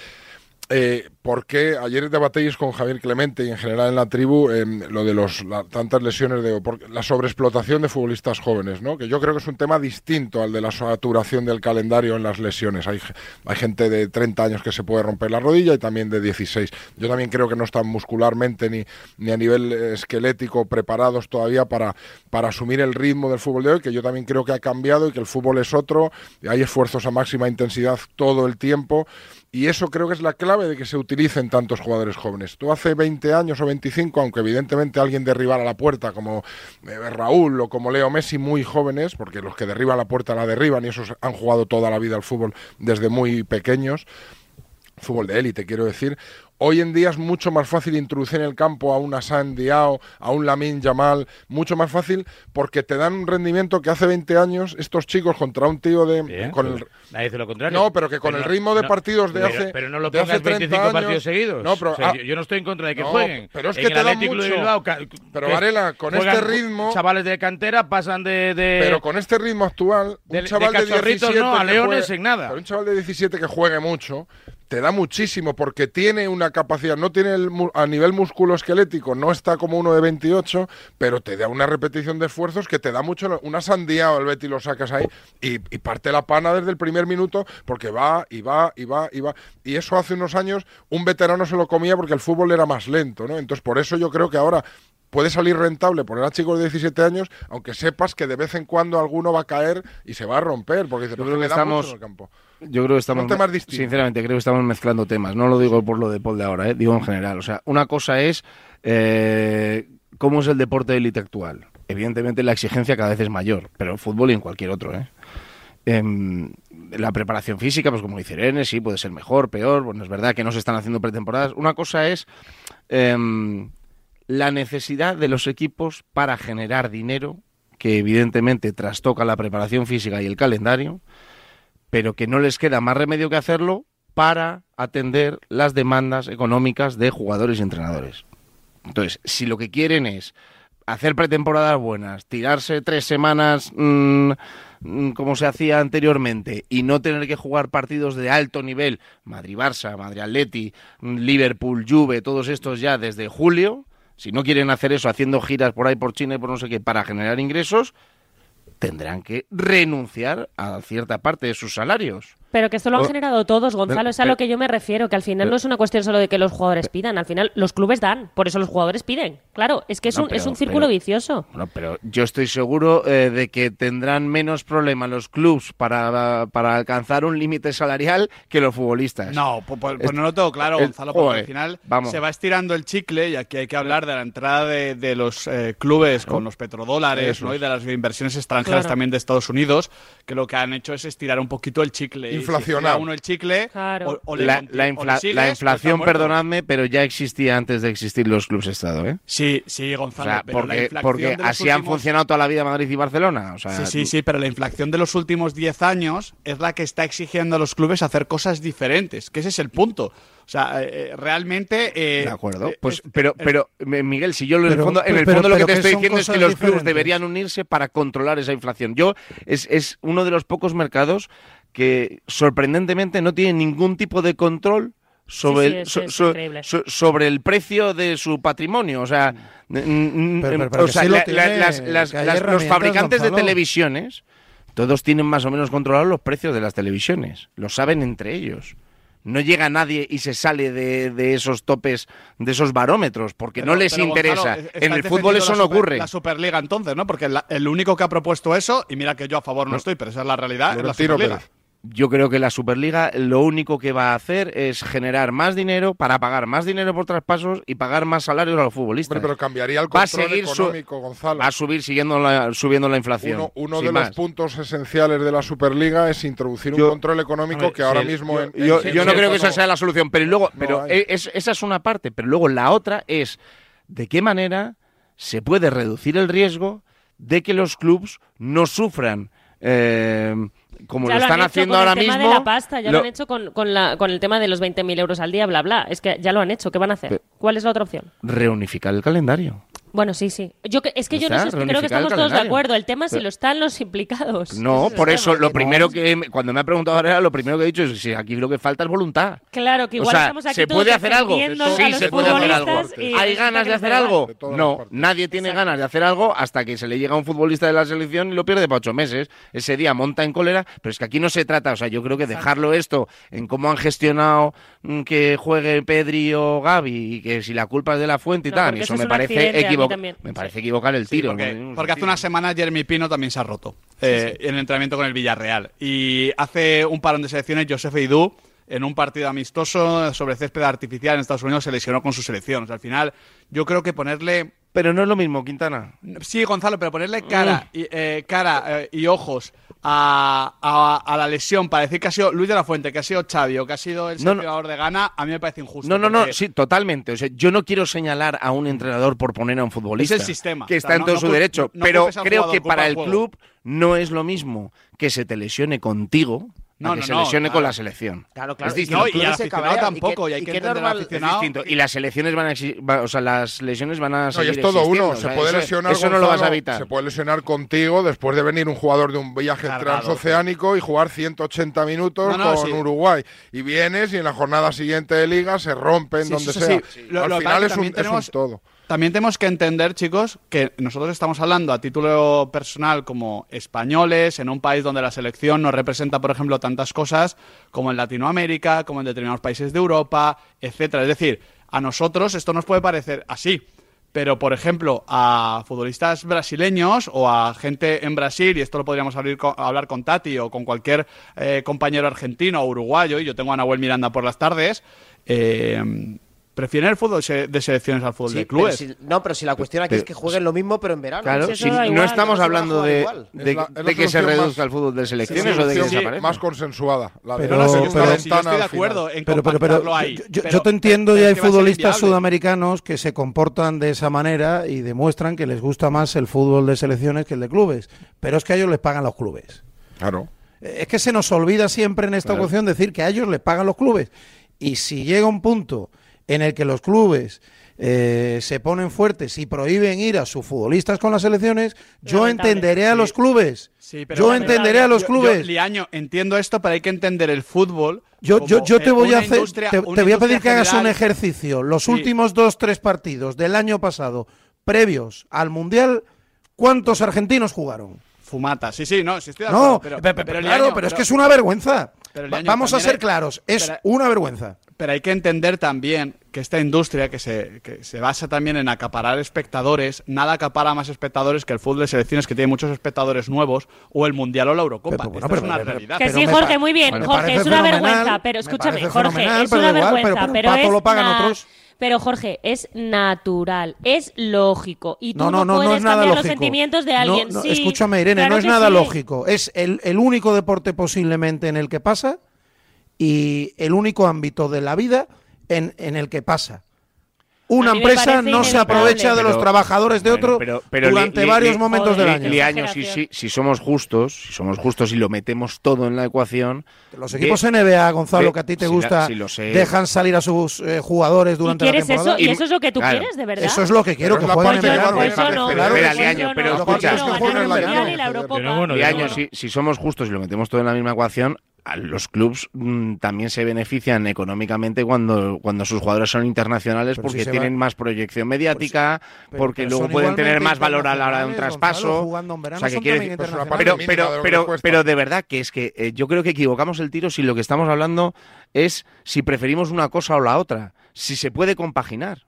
Speaker 2: Eh, porque ayer debatéis con Javier Clemente y en general en la tribu em, lo de los tantas lesiones de la sobreexplotación de futbolistas jóvenes, ¿no? Que yo creo que es un tema distinto al de la saturación del calendario en las lesiones. Hay, hay gente de 30 años que se puede romper la rodilla y también de 16. Yo también creo que no están muscularmente ni, ni a nivel esquelético preparados todavía para, para asumir el ritmo del fútbol de hoy, que yo también creo que ha cambiado y que el fútbol es otro, hay esfuerzos a máxima intensidad todo el tiempo y eso creo que es la clave de que se utilicen tantos jugadores jóvenes. Tú hace 20 años o 25, aunque evidentemente alguien derribara la puerta como eh, Raúl o como Leo Messi, muy jóvenes, porque los que derriban la puerta la derriban y esos han jugado toda la vida al fútbol desde muy pequeños fútbol de élite, quiero decir, Hoy en día es mucho más fácil introducir en el campo a una Sandiao, a un Lamin Yamal, mucho más fácil porque te dan un rendimiento que hace 20 años estos chicos contra un tío de...
Speaker 1: con el, nadie dice lo contrario.
Speaker 2: No, pero que con el ritmo de partidos de hace...
Speaker 1: Pero no lo pongas 25 partidos seguidos. No, pero, ah, yo, no estoy en contra de que jueguen.
Speaker 2: Pero es que te da mucho. pero Varela, con este ritmo...
Speaker 1: Chavales de cantera pasan de...
Speaker 2: Pero con este ritmo actual, un chaval de, 17...
Speaker 1: No, a leones en nada.
Speaker 2: Pero un chaval de 17 que juegue mucho te da muchísimo porque tiene una capacidad, no tiene el, a nivel musculoesquelético, no está como uno de 28, pero te da una repetición de esfuerzos que te da mucho, una sandía o el Betty lo sacas ahí y, parte la pana desde el primer minuto porque va y va y va y va. Y eso hace unos años un veterano se lo comía porque el fútbol era más lento, ¿no? Entonces por eso yo creo que ahora puede salir rentable poner a chicos de 17 años, aunque sepas que de vez en cuando alguno va a caer y se va a romper, porque
Speaker 3: yo creo que estamos, en el campo. Yo creo que estamos, sinceramente, creo que estamos mezclando temas. No lo digo por lo de Paul de ahora, ¿eh? digo en general. O sea, una cosa es eh, cómo es el deporte de élite actual. Evidentemente la exigencia cada vez es mayor, pero en fútbol y en cualquier otro, ¿eh? Em, la preparación física, pues como dice Irene, sí, puede ser mejor, peor. Bueno, es verdad que no se están haciendo pretemporadas. Una cosa es em, la necesidad de los equipos para generar dinero, que evidentemente trastoca la preparación física y el calendario, pero que no les queda más remedio que hacerlo para atender las demandas económicas de jugadores y entrenadores. Entonces, si lo que quieren es hacer pretemporadas buenas, tirarse tres semanas mm, mm, como se hacía anteriormente y no tener que jugar partidos de alto nivel, Madrid-Barça, Madrid-Atleti, Liverpool, Juve, todos estos ya desde julio, si no quieren hacer eso haciendo giras por ahí por China y por no sé qué para generar ingresos, tendrán que renunciar a cierta parte de sus salarios.
Speaker 5: Pero que esto lo han generado todos, Gonzalo, es a lo que yo me refiero, que al final no es una cuestión solo de que los jugadores pidan, al final los clubes dan, por eso los jugadores piden. Claro, es que es, un, es un círculo vicioso.
Speaker 3: Bueno, pero yo estoy seguro eh, de que tendrán menos problemas los clubes para, para alcanzar un límite salarial que los futbolistas.
Speaker 6: No, pues, pues, pues no lo tengo claro, Gonzalo, porque al final se va estirando el chicle y aquí hay que hablar de la entrada de, los eh, clubes con los petrodólares ¿no? y de las inversiones extranjeras también de Estados Unidos, que lo que han hecho es estirar un poquito el chicle
Speaker 2: inflacionado.
Speaker 6: uno el chicle
Speaker 3: la, inflación, perdonadme, pero ya existía antes de existir los clubes Estado, ¿eh?
Speaker 6: Sí, sí, Gonzalo.
Speaker 3: porque, porque así han funcionado toda la vida Madrid y Barcelona.
Speaker 6: sí, sí, sí, pero la inflación de los últimos 10 años es la que está exigiendo a los clubes hacer cosas diferentes, que ese es el punto. O sea, eh, eh, realmente.
Speaker 3: Eh, de acuerdo. Pues, pero, pero, Miguel, si yo en el fondo, en el fondo lo que te estoy diciendo es que los clubes deberían unirse para controlar esa inflación. Yo, es, es uno de los pocos mercados que sorprendentemente no tiene ningún tipo de control sobre, el, sobre el precio de su patrimonio. O sea, los fabricantes de televisiones, todos tienen más o menos controlados los precios de las televisiones. Lo saben entre ellos. No llega nadie y se sale de, esos topes, de esos barómetros, porque no les interesa. en el fútbol eso no ocurre.
Speaker 6: La Superliga entonces, ¿no? Porque el único que ha propuesto eso, y mira que yo a favor no, estoy, pero esa es la realidad, es la Superliga
Speaker 3: yo creo que la Superliga lo único que va a hacer es generar más dinero para pagar más dinero por traspasos y pagar más salarios a los futbolistas.
Speaker 2: pero cambiaría el control económico, Gonzalo.
Speaker 3: Va a seguir siguiendo subiendo la inflación.
Speaker 2: Uno, de los puntos esenciales de la Superliga es introducir un control económico que ahora mismo...
Speaker 3: Yo, no creo que esa sea la solución, pero luego... pero esa es una parte, pero luego la otra es de qué manera se puede reducir el riesgo de que los clubes no sufran... Eh, como lo están haciendo ahora mismo.
Speaker 5: de la pasta, ya lo, han hecho con, con, la, con el tema de los 20.000 euros al día, bla, bla. Es que ya lo han hecho. ¿Qué van a hacer? ¿Cuál es la otra opción?
Speaker 3: Reunificar el calendario.
Speaker 5: Bueno, sí, sí. Yo es que yo no sé, creo que estamos todos de acuerdo. El tema es si lo están los implicados.
Speaker 3: No, por eso lo primero que cuando me ha preguntado ahora lo primero que he dicho es que aquí lo que falta es voluntad.
Speaker 5: Claro, que igual estamos aquí
Speaker 3: ¿se puede hacer algo? Sí, se puede hacer algo. ¿Hay ganas de hacer algo? No, nadie tiene ganas de hacer algo hasta que se le llega a un futbolista de la selección y lo pierde por ocho meses. Ese día monta en cólera, pero es que aquí no se trata, o sea, yo creo que dejarlo esto en cómo han gestionado mm, que juegue Pedri o Gaby y que si la culpa es de la fuente y tal, eso, me parece equivocado. Me parece equivocar el tiro.
Speaker 6: porque, hace una semana Jeremy Pino también se ha roto eh, en el entrenamiento con el Villarreal. Y hace un parón de selecciones, Josef Eidú, en un partido amistoso sobre césped artificial en Estados Unidos, se lesionó con su selección. al final, yo creo que ponerle
Speaker 3: pero no es lo mismo, Quintana.
Speaker 6: Sí, Gonzalo, pero ponerle cara, y, eh, cara eh, y ojos a, a, la lesión para decir que ha sido Luis de la Fuente, que ha sido Xavi o que ha sido el jugador de gana, a mí me parece injusto.
Speaker 3: No, no, no, sí, totalmente. O sea, yo no quiero señalar a un entrenador por poner a un futbolista.
Speaker 6: Es el sistema.
Speaker 3: Que está en todo su derecho. pero creo que para el club no es lo mismo que se te lesione contigo no, que se lesione con la selección.
Speaker 7: Claro, claro.
Speaker 6: Es distinto. y aficionado tampoco, y, hay que entender al aficionado.
Speaker 3: Y las selecciones van a o sea, las lesiones van a seguir
Speaker 2: no, y es todo uno, se puede lesionar
Speaker 3: eso no lo vas a evitar.
Speaker 2: Se puede lesionar contigo después de venir un jugador de un viaje transoceánico y jugar 180 minutos con Uruguay y vienes y en la jornada siguiente de liga se rompen donde sea. Al final es un, es un todo.
Speaker 6: También tenemos que entender, chicos, que nosotros estamos hablando a título personal como españoles, en un país donde la selección nos representa, por ejemplo, tantas cosas como en Latinoamérica, como en determinados países de Europa, etcétera. Es decir, a nosotros esto nos puede parecer así, pero por ejemplo a futbolistas brasileños o a gente en Brasil, y esto lo podríamos hablar con Tati o con cualquier eh, compañero argentino o uruguayo, y yo tengo a Nahuel Miranda por las tardes, eh, prefieren el fútbol de selecciones al fútbol de clubes.
Speaker 7: no, pero si la cuestión aquí es que jueguen lo mismo, pero en verano.
Speaker 3: Claro, no estamos hablando de, de, que se reduzca el fútbol de selecciones o de que desaparezca.
Speaker 2: Más consensuada.
Speaker 4: La pero, pero, yo, estoy de acuerdo en pero, pero, ahí. Yo, te entiendo y hay futbolistas sudamericanos que se comportan de esa manera y demuestran que les gusta más el fútbol de selecciones que el de clubes. Pero es que a ellos les pagan los clubes.
Speaker 2: Claro.
Speaker 4: Es que se nos olvida siempre en esta ocasión decir que a ellos les pagan los clubes. Y si llega un punto en el que los clubes eh, se ponen fuertes y prohíben ir a sus futbolistas con las selecciones, yo entenderé a los clubes. yo entenderé a los clubes.
Speaker 6: Liaño, entiendo esto, pero hay que entender el fútbol.
Speaker 4: Yo, yo, yo te voy a hacer, te, voy a pedir que hagas un ejercicio. Los últimos dos, tres partidos del año pasado, previos al Mundial, ¿cuántos argentinos jugaron?
Speaker 6: Fumata, sí, sí, no, sí estoy de
Speaker 4: acuerdo. pero, claro, pero, es que es una vergüenza. Vamos a ser claros, es una vergüenza.
Speaker 6: Pero hay que entender también que esta industria que se, que se basa también en acaparar espectadores, nada acapara más espectadores que el fútbol de selecciones que tiene muchos espectadores nuevos o el Mundial o la Eurocopa. es una realidad.
Speaker 5: Que sí, Jorge, muy bien. Jorge, es una vergüenza, pero escúchame, Jorge, es una vergüenza, pero, es lo pagan otros. Pero Jorge, es natural, es lógico. Y tú no, no, puedes cambiar los sentimientos de alguien. sí,
Speaker 4: escúchame, Irene, no es nada lógico. Es el, el único deporte posiblemente en el que pasa y el único ámbito de la vida en, en el que pasa. Una empresa no se aprovecha de los trabajadores de otro durante varios momentos del año.
Speaker 3: si, si, somos justos, si somos justos y lo metemos todo en la ecuación.
Speaker 4: Los equipos NBA, Gonzalo, que a ti te gusta, dejan salir a sus eh, jugadores durante la temporada.
Speaker 5: Eso, y eso es lo que tú quieres, de verdad.
Speaker 4: Eso es lo que quiero, que jueguen en verano.
Speaker 3: Pero escucha, si somos justos y lo metemos todo en la misma ecuación, los clubs mm, también se benefician económicamente cuando, cuando sus jugadores son internacionales porque tienen más proyección mediática, pues porque luego pueden tener más valor a la hora de un traspaso. pero, pero, pero, de verdad que es que eh, yo creo que equivocamos el tiro si lo que estamos hablando es si preferimos una cosa o la otra, si se puede compaginar.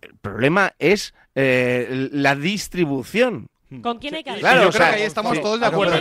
Speaker 3: El problema es eh, la distribución.
Speaker 5: Hmm. ¿Con quién hay que
Speaker 6: hablar? Claro, o sea, ahí estamos todos de acuerdo.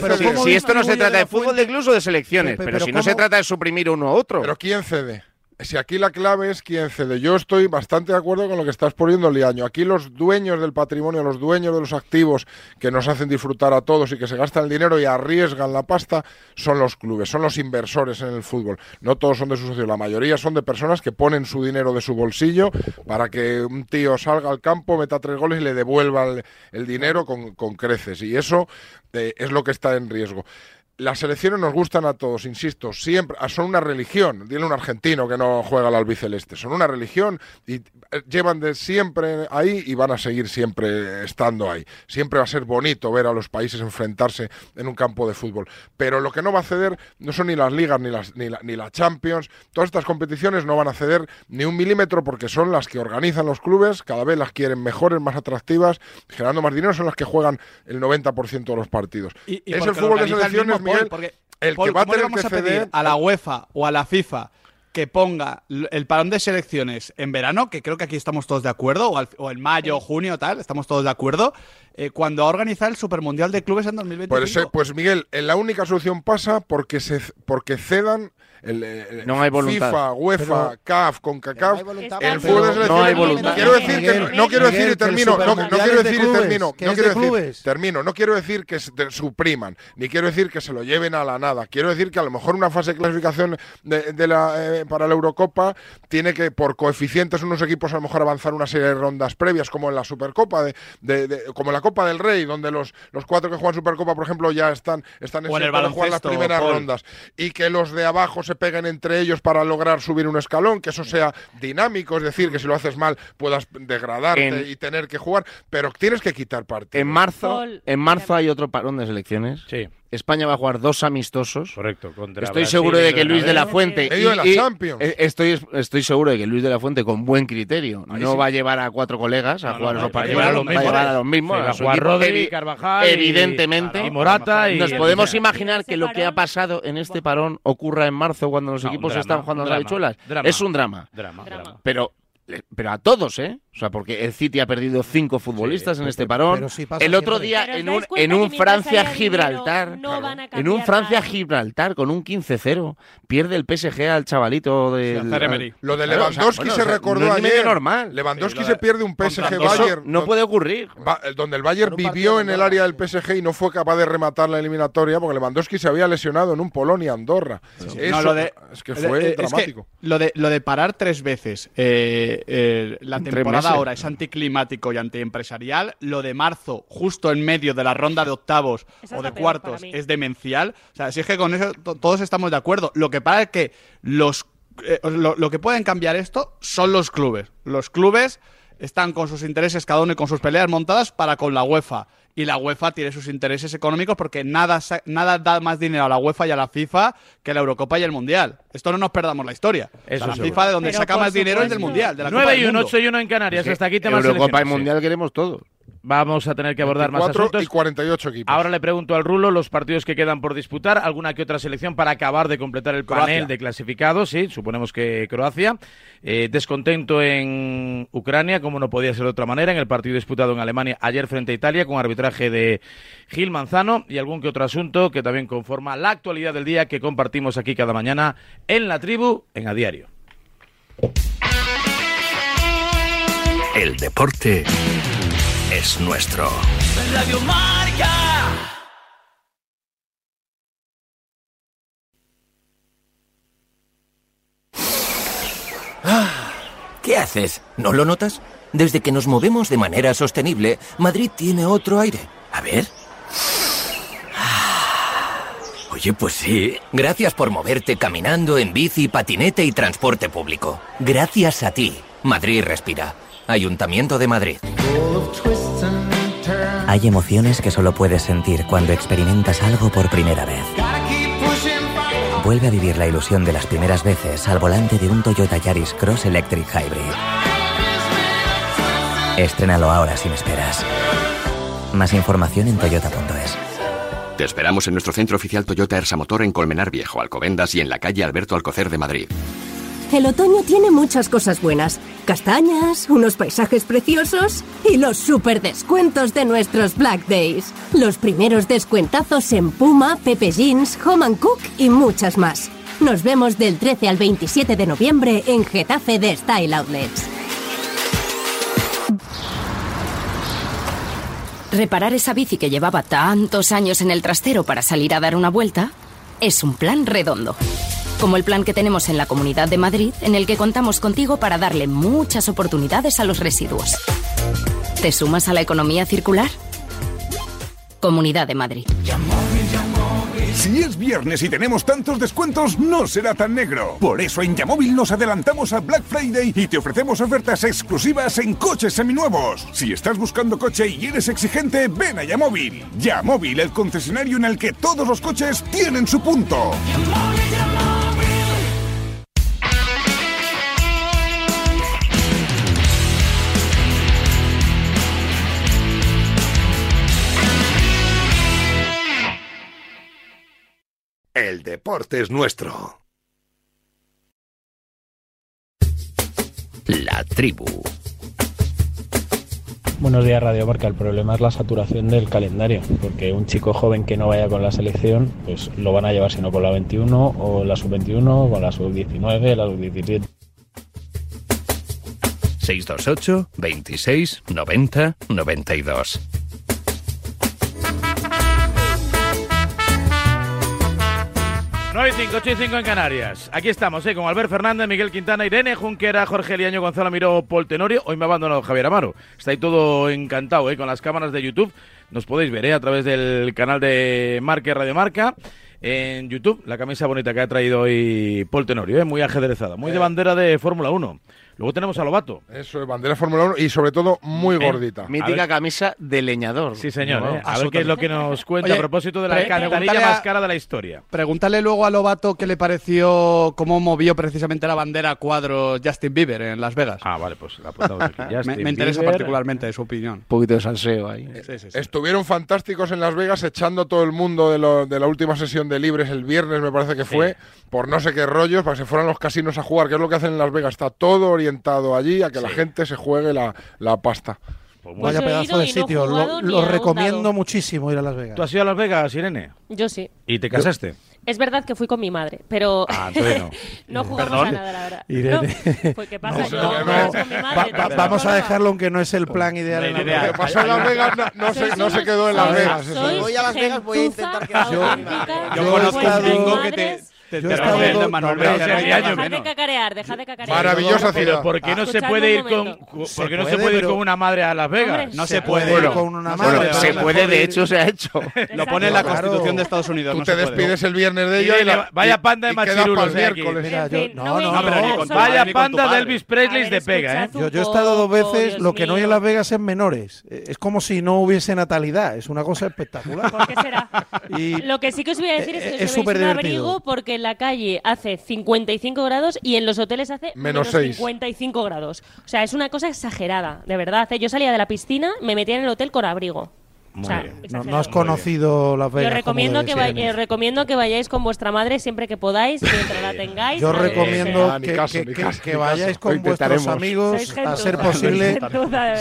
Speaker 3: Pero, si, esto no se trata de fútbol de clubes o de selecciones, pero, si no se trata de suprimir uno u otro.
Speaker 2: Pero ¿quién cede? Si aquí la clave es quién cede. Yo estoy bastante de acuerdo con lo que estás poniendo, Liaño. Aquí los dueños del patrimonio, los dueños de los activos que nos hacen disfrutar a todos y que se gastan el dinero y arriesgan la pasta son los clubes, son los inversores en el fútbol. No todos son de sus socios, la mayoría son de personas que ponen su dinero de su bolsillo para que un tío salga al campo, meta tres goles y le devuelva el, dinero con, creces. Y eso eh, es lo que está en riesgo las elecciones nos gustan a todos, insisto, siempre ah, son una religión. Dile un argentino que no juega al albiceleste, son una religión y eh, llevan de siempre ahí y van a seguir siempre estando ahí. Siempre va a ser bonito ver a los países enfrentarse en un campo de fútbol. Pero lo que no va a ceder no son ni las ligas ni las ni la, ni la Champions. Todas estas competiciones no van a ceder ni un milímetro porque son las que organizan los clubes, cada vez las quieren mejores, más atractivas, generando más dinero, son las que juegan el 90% de los partidos. es el fútbol de selecciones
Speaker 6: porque, el que va a tener vamos a pedir a la UEFA o a la FIFA que ponga el parón de selecciones en verano, que creo que aquí estamos todos de acuerdo, o, en mayo, junio, tal, estamos todos de acuerdo, eh, cuando a organizar el Supermundial de Clubes en 2025.
Speaker 2: Pues, pues Miguel, la única solución pasa porque, se, porque cedan el,
Speaker 3: no hay voluntad.
Speaker 2: FIFA, UEFA, CAF, CONCACAF, el fútbol
Speaker 3: de no hay voluntad.
Speaker 2: Quiero decir que no, quiero decir y termino, no, quiero decir y termino, no quiero decir, termino, no quiero decir que se supriman, ni quiero decir que se lo lleven a la nada. Quiero decir que a lo mejor una fase de clasificación de, la, eh, para la Eurocopa tiene que por coeficientes unos equipos a lo mejor avanzar una serie de rondas previas como en la Supercopa de, como en la Copa del Rey, donde los, los cuatro que juegan Supercopa, por ejemplo, ya están están en
Speaker 6: el
Speaker 2: para jugar las primeras rondas y que los de abajo se peguen entre ellos para lograr subir un escalón, que eso sea dinámico, es decir, que si lo haces mal puedas degradarte y tener que jugar, pero tienes que quitar parte.
Speaker 3: En marzo, en marzo hay otro parón de selecciones.
Speaker 1: Sí.
Speaker 3: España va a jugar dos amistosos.
Speaker 1: Correcto, contra
Speaker 3: Estoy seguro de que Luis de la Fuente.
Speaker 2: Eh,
Speaker 3: estoy, estoy seguro de que Luis de la Fuente, con buen criterio, no va a llevar a cuatro colegas a jugar esos partidos. Va a llevar a los mismos.
Speaker 1: a jugar Rodri, Carvajal.
Speaker 3: Evidentemente.
Speaker 1: Y, Morata.
Speaker 3: Nos podemos imaginar que lo que ha pasado en este parón ocurra en marzo cuando los equipos están jugando a las habichuelas. Es un drama.
Speaker 1: Drama.
Speaker 3: Pero pero a todos, ¿eh? O O sea, porque el City ha perdido cinco futbolistas en este parón. el otro día en un, en un Francia-Gibraltar, en un Francia-Gibraltar con un 15-0, pierde el PSG al chavalito de...
Speaker 2: lo de Lewandowski se recordó ayer.
Speaker 3: normal.
Speaker 2: Lewandowski se pierde un PSG-Bayern.
Speaker 3: No puede ocurrir.
Speaker 2: Donde el Bayern vivió en el área del PSG y no fue capaz de rematar la eliminatoria porque Lewandowski se había lesionado en un Polonia-Andorra. Eso es que fue dramático.
Speaker 6: lo, de, lo de parar tres veces eh, eh, la temporada ahora es anticlimático y antiempresarial. Lo de marzo, justo en medio de la ronda de octavos o de cuartos, es demencial. O sea, si es que con eso todos estamos de acuerdo. Lo que pasa es que los eh, lo, que pueden cambiar esto son los clubes. Los clubes están con sus intereses cada uno y con sus peleas montadas para con la UEFA. Y la UEFA tiene sus intereses económicos porque nada, nada da más dinero a la UEFA y a la FIFA que la Eurocopa y el Mundial. Esto no nos perdamos la historia. la FIFA de donde saca más dinero es del Mundial. De la
Speaker 1: 9 y 1, 8 y 1 en Canarias. Hasta aquí temas
Speaker 3: Eurocopa y Mundial queremos todos.
Speaker 1: Vamos a tener que abordar más asuntos.
Speaker 2: y 48 equipos.
Speaker 1: Ahora le pregunto al Rulo los partidos que quedan por disputar, alguna que otra selección para acabar de completar el panel de clasificados, sí, suponemos que Croacia. Eh, descontento en Ucrania, como no podía ser de otra manera, en el partido disputado en Alemania ayer frente a Italia con arbitraje de Gil Manzano y algún que otro asunto que también conforma la actualidad del día que compartimos aquí cada mañana en la tribu, en A Diario.
Speaker 10: El deporte es nuestro. Radio Marca.
Speaker 11: Ah, ¿Qué haces? ¿No lo notas? Desde que nos movemos de manera sostenible, Madrid tiene otro aire. A ver. Ah, oye, pues sí. Gracias por moverte caminando, en bici, patinete y transporte público. Gracias a ti, Madrid respira. Ayuntamiento de Madrid.
Speaker 12: Hay emociones que solo puedes sentir cuando experimentas algo por primera vez. Vuelve a vivir la ilusión de las primeras veces al volante de un Toyota Yaris Cross Electric Hybrid. Estrénalo ahora sin esperas. Más información en toyota.es.
Speaker 13: Te esperamos en nuestro centro oficial Toyota Ersa Motor en Colmenar Viejo, Alcobendas y en la calle Alberto Alcocer de Madrid.
Speaker 14: El otoño tiene muchas cosas buenas. Castañas, unos paisajes preciosos y los super descuentos de nuestros Black Days. Los primeros descuentazos en Puma, Pepe Jeans, Home Cook y muchas más. Nos vemos del 13 al 27 de noviembre en Getafe de Style Outlets.
Speaker 15: Reparar esa bici que llevaba tantos años en el trastero para salir a dar una vuelta es un plan redondo como el plan que tenemos en la Comunidad de Madrid, en el que contamos contigo para darle muchas oportunidades a los residuos. ¿Te sumas a la economía circular? Comunidad de Madrid.
Speaker 16: Si es viernes y tenemos tantos descuentos, no será tan negro. Por eso en Yamóvil nos adelantamos a Black Friday y te ofrecemos ofertas exclusivas en coches seminuevos. Si estás buscando coche y eres exigente, ven a Yamóvil. Yamóvil, el concesionario en el que todos los coches tienen su punto.
Speaker 10: El deporte es nuestro. La tribu.
Speaker 17: Buenos días, Radio Marca. El problema es la saturación del calendario, porque un chico joven que no vaya con la selección, pues lo van a llevar si no con la 21 o la sub-21, con la sub-19, la sub-17.
Speaker 10: 628 26 90 92
Speaker 1: 9 y 5, 8 y 5 en Canarias. Aquí estamos, ¿eh? con Albert Fernández, Miguel Quintana, Irene Junquera, Jorge Liaño, Gonzalo Miró, Paul Tenorio. Hoy me ha abandonado Javier Amaro. Está ahí todo encantado ¿eh? con las cámaras de YouTube. Nos podéis ver ¿eh? a través del canal de Marca Radio Marca. En YouTube, la camisa bonita que ha traído hoy Paul Tenorio, ¿eh? muy ajedrezada, muy de eh. bandera de Fórmula 1. Luego tenemos a Lobato.
Speaker 2: Eso es, bandera Fórmula 1 y sobre todo muy gordita.
Speaker 3: Mítica camisa de leñador.
Speaker 1: Sí, señor. ¿eh? A ver qué es lo que nos cuenta a propósito de la cantarilla más cara de la historia.
Speaker 6: Pregúntale luego a Lobato qué le pareció, cómo movió precisamente la bandera cuadro Justin Bieber en Las Vegas.
Speaker 1: Ah, vale, pues la apuntamos aquí.
Speaker 6: me, interesa particularmente su opinión. Un
Speaker 3: poquito de salseo ahí.
Speaker 2: Estuvieron fantásticos en Las Vegas echando todo el mundo de, de, la última sesión de libres el viernes, me parece que fue, por no sé qué rollos, para que se fueran los casinos a jugar, que es lo que hacen en Las Vegas. Está todo orientado orientado allí a que la gente se juegue la, pasta.
Speaker 4: Pues Vaya pedazo de sitio, lo, recomiendo muchísimo ir a Las Vegas.
Speaker 1: ¿Tú has ido a Las Vegas, Irene?
Speaker 5: Yo sí.
Speaker 1: ¿Y te casaste?
Speaker 5: Es verdad que fui con mi madre, pero
Speaker 1: ah,
Speaker 5: no. jugamos a nada, la verdad.
Speaker 4: Irene.
Speaker 5: Pues, ¿qué pasa? Yo con mi madre,
Speaker 4: vamos a dejarlo aunque no es el plan ideal.
Speaker 2: En Lo que pasó en Las Vegas no, se, no se quedó en Las Vegas.
Speaker 7: Voy a Las Vegas, voy a intentar quedar
Speaker 6: yo,
Speaker 7: con mi madre.
Speaker 6: Yo conozco un bingo que te
Speaker 5: te, yo he estado Dejad de cacarear, dejad de cacarear.
Speaker 2: Maravillosa ciudad.
Speaker 1: ¿Por qué no se puede ir con ¿por qué no se puede ir con una madre a Las Vegas?
Speaker 6: No se puede ir
Speaker 4: con una madre.
Speaker 3: Se puede, de hecho se ha hecho.
Speaker 6: Lo pone en la Constitución de Estados Unidos.
Speaker 2: Tú te despides el viernes de ella y
Speaker 1: vaya panda de machirulos
Speaker 2: miércoles.
Speaker 5: No, no,
Speaker 1: Vaya panda de Elvis Presley de pega, ¿eh?
Speaker 4: Yo he estado dos veces, lo que no hay en Las Vegas es menores. Es como si no hubiese natalidad, es una cosa espectacular.
Speaker 5: ¿Por qué será? Lo que sí que os voy a decir es que es súper abrigo porque en la calle hace 55 grados y en los hoteles hace menos, 55 grados. O sea, es una cosa exagerada, de verdad. ¿eh? Yo salía de la piscina, me metía en el hotel con abrigo.
Speaker 4: No, has conocido Las Vegas.
Speaker 5: Yo recomiendo que, eh, recomiendo que vayáis con vuestra madre siempre que podáis, mientras la tengáis.
Speaker 4: Yo recomiendo que, que, vayáis con vuestros amigos, a ser posible,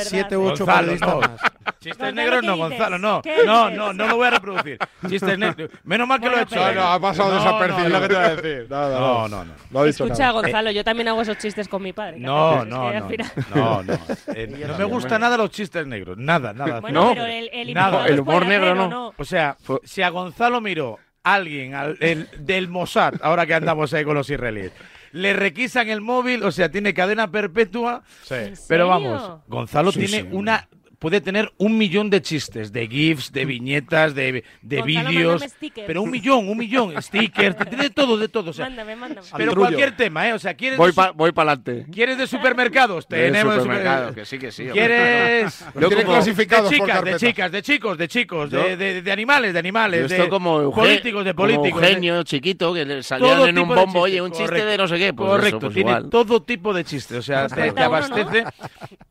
Speaker 4: 7 u 8 periodistas más.
Speaker 1: Chistes negros no, Gonzalo, no. No, no, no lo voy a reproducir. Chistes negros. Menos mal que lo he hecho.
Speaker 2: No, no, ha pasado desapercibido.
Speaker 1: lo que te voy a decir. No, no, no.
Speaker 5: Escucha, Gonzalo, yo también hago esos chistes con mi padre.
Speaker 1: No, no, no. No, no. Eh, no me gustan nada los chistes negros. Nada, nada.
Speaker 5: Bueno, pero el,
Speaker 1: humor negro no. O sea, si a Gonzalo miró alguien del Mossad, ahora que andamos ahí con los israelíes, le requisan el móvil, o sea, tiene cadena perpetua. Sí. Pero vamos, Gonzalo tiene una puede tener un millón de chistes, de GIFs, de viñetas, de, de vídeos. Pero un millón, un millón. stickers, de todo, de todo. O sea,
Speaker 5: mándame, mándame.
Speaker 1: Pero cualquier tema, ¿eh? O sea, ¿quieres.
Speaker 3: Voy para voy adelante.
Speaker 1: ¿Quieres de supermercados? Tenemos
Speaker 3: de supermercados, que sí, que sí.
Speaker 1: ¿Quieres.
Speaker 2: Yo como, clasificados
Speaker 1: de chicas, de chicas, de chicos, de chicos, de, de, de, animales, de animales. de
Speaker 3: como
Speaker 1: políticos, de políticos.
Speaker 3: genio chiquito que le salían en un bombo, oye, un chiste de no sé qué. Pues
Speaker 1: correcto,
Speaker 3: pues
Speaker 1: tiene todo tipo de chistes. O sea, te, abastece.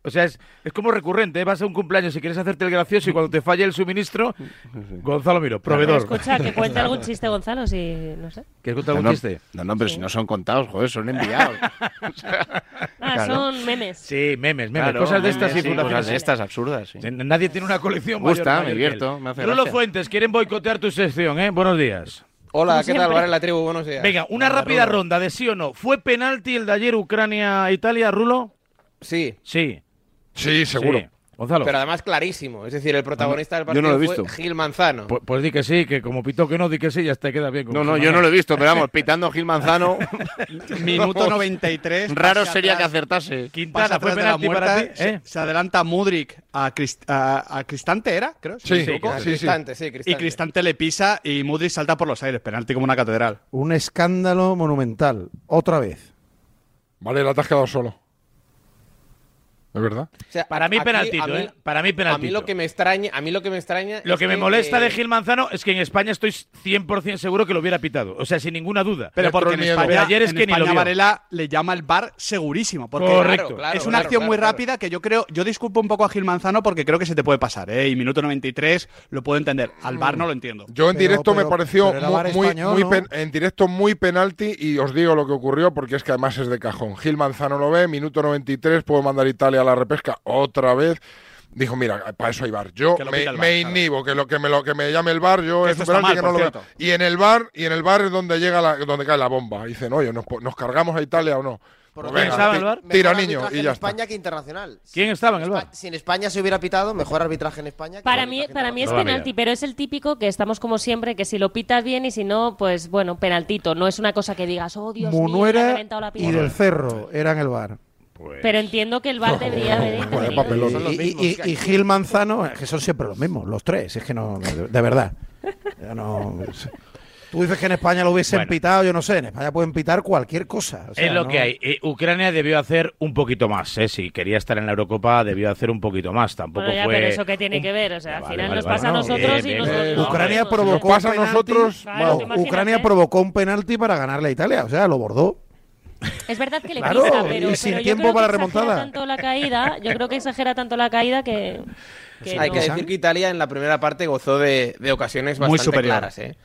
Speaker 1: O sea, es, es como recurrente. ¿eh? Vas a un cumpleaños si quieres hacer el gracioso y cuando te falle el suministro, Gonzalo Miro, proveedor.
Speaker 5: escucha, que cuente algún chiste, Gonzalo, si no sé.
Speaker 1: ¿Quieres contar algún chiste?
Speaker 3: No, no, pero si no son contados, joder, son enviados.
Speaker 5: ah, son memes.
Speaker 1: Sí, memes, memes. cosas de estas
Speaker 3: y Cosas de estas absurdas, sí.
Speaker 1: Nadie tiene una colección
Speaker 3: Me gusta, me divierto, me hace
Speaker 1: Rulo Fuentes, quieren boicotear tu sección, ¿eh? Buenos días.
Speaker 18: Hola, ¿qué tal? Vale, la tribu, buenos días.
Speaker 1: Venga, una rápida ronda de sí o no. ¿Fue penalti el de ayer Ucrania-Italia, Rulo?
Speaker 18: Sí.
Speaker 1: Sí.
Speaker 2: Sí, seguro.
Speaker 18: Pero además clarísimo. Es decir, el protagonista del partido fue Gil Manzano.
Speaker 1: Pues, pues, di que sí, que como pitó que no, di que sí, ya te queda bien.
Speaker 3: No, no, yo no lo he visto, pero vamos, pitando Gil Manzano.
Speaker 6: Minuto 93.
Speaker 3: Raro sería que acertase.
Speaker 1: Quintana fue penalti para ti.
Speaker 6: ¿eh? Se, adelanta Mudrik a, a, Cristante, ¿era? Creo.
Speaker 2: Sí,
Speaker 18: sí, Cristante, sí,
Speaker 6: Y Cristante le pisa y Mudrik salta por los aires. Penalti como una catedral.
Speaker 4: Un escándalo monumental. Otra vez.
Speaker 2: Vale, la te has quedado solo. ¿Es verdad?
Speaker 1: para mí penaltito, ¿eh? Para mí penaltito.
Speaker 18: A mí lo que me extraña, a mí lo que me extraña
Speaker 1: Lo que me molesta de Gil Manzano es que en España estoy 100% seguro que lo hubiera pitado, o sea, sin ninguna duda.
Speaker 6: Pero porque en España, ayer es que ni lo Varela le llama el bar segurísimo, porque
Speaker 1: Correcto.
Speaker 6: es una acción muy rápida que yo creo, yo disculpo un poco a Gil Manzano porque creo que se te puede pasar, ¿eh? Y minuto 93 lo puedo entender, al bar no lo entiendo.
Speaker 2: Yo en directo me pareció muy, muy, en directo muy penalti y os digo lo que ocurrió porque es que además es de cajón. Gil Manzano lo ve, minuto 93, puedo mandar Italia la repesca otra vez dijo, mira, para eso hay bar. Yo me, inhibo, que lo que me lo que me llame el bar, yo es un que no lo veo. Y en el bar, y en el bar es donde llega la, donde cae la bomba. Dicen, oye, ¿nos, nos cargamos a Italia o no?
Speaker 1: Pues ¿Quién estaba en el bar?
Speaker 2: Tira niño y ya
Speaker 7: en España que internacional.
Speaker 1: ¿Quién estaba en el bar?
Speaker 7: Si en España se hubiera pitado, mejor arbitraje en España.
Speaker 5: para mí, para mí es penalti, pero es el típico que estamos como siempre, que si lo pitas bien y si no, pues bueno, penaltito. No es una cosa que digas, oh Dios mío, la
Speaker 4: y del Cerro era en el bar.
Speaker 5: Pues Pero entiendo que el bar debería haber
Speaker 4: y, y, Gil Manzano, que son siempre los mismos, los tres, es que no, de, verdad. Tú dices que en España lo hubiesen pitado, yo no sé, en España pueden pitar cualquier cosa.
Speaker 1: es lo que hay. Eh, Ucrania debió hacer un poquito más, ¿eh? Si quería estar en la Eurocopa, debió hacer un poquito más. Tampoco fue.
Speaker 5: Pero eso que tiene que ver, o sea, al final nos pasa a nosotros y nosotros.
Speaker 4: Ucrania provocó.
Speaker 2: Pasa a nosotros.
Speaker 4: Ucrania provocó un penalti para ganarle a Italia, o sea, lo bordó.
Speaker 5: Es verdad que le pisa, pero,
Speaker 4: sin
Speaker 5: pero
Speaker 4: tiempo
Speaker 5: yo creo
Speaker 4: para
Speaker 5: que
Speaker 4: remontada.
Speaker 5: Exagera tanto la caída, yo creo que exagera tanto la caída que.
Speaker 18: Hay que decir que Italia en la primera parte gozó de, de ocasiones bastante claras, ¿eh?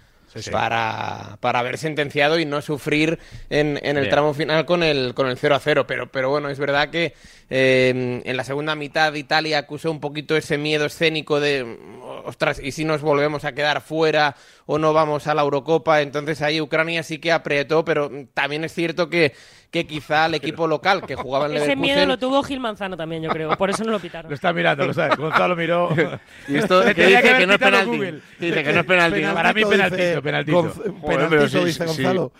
Speaker 18: Para, para haber sentenciado y no sufrir en, en el tramo final con el, con el 0 a 0. Pero, pero bueno, es verdad que eh, en la segunda mitad Italia acusó un poquito ese miedo escénico de, ostras, ¿y si nos volvemos a quedar fuera o no vamos a la Eurocopa? Entonces ahí Ucrania sí que apretó, pero también es cierto que que quizá el equipo local que jugaba en Leverkusen...
Speaker 5: Ese miedo lo tuvo Gil Manzano también, yo creo. Por eso no lo pitaron.
Speaker 1: Lo está mirando, lo sabe. Gonzalo miró...
Speaker 3: y esto que dice que, no es penalti. Dice que no es penalti.
Speaker 1: Para mí penaltito, penaltito.
Speaker 4: Penaltito, dice Gonzalo.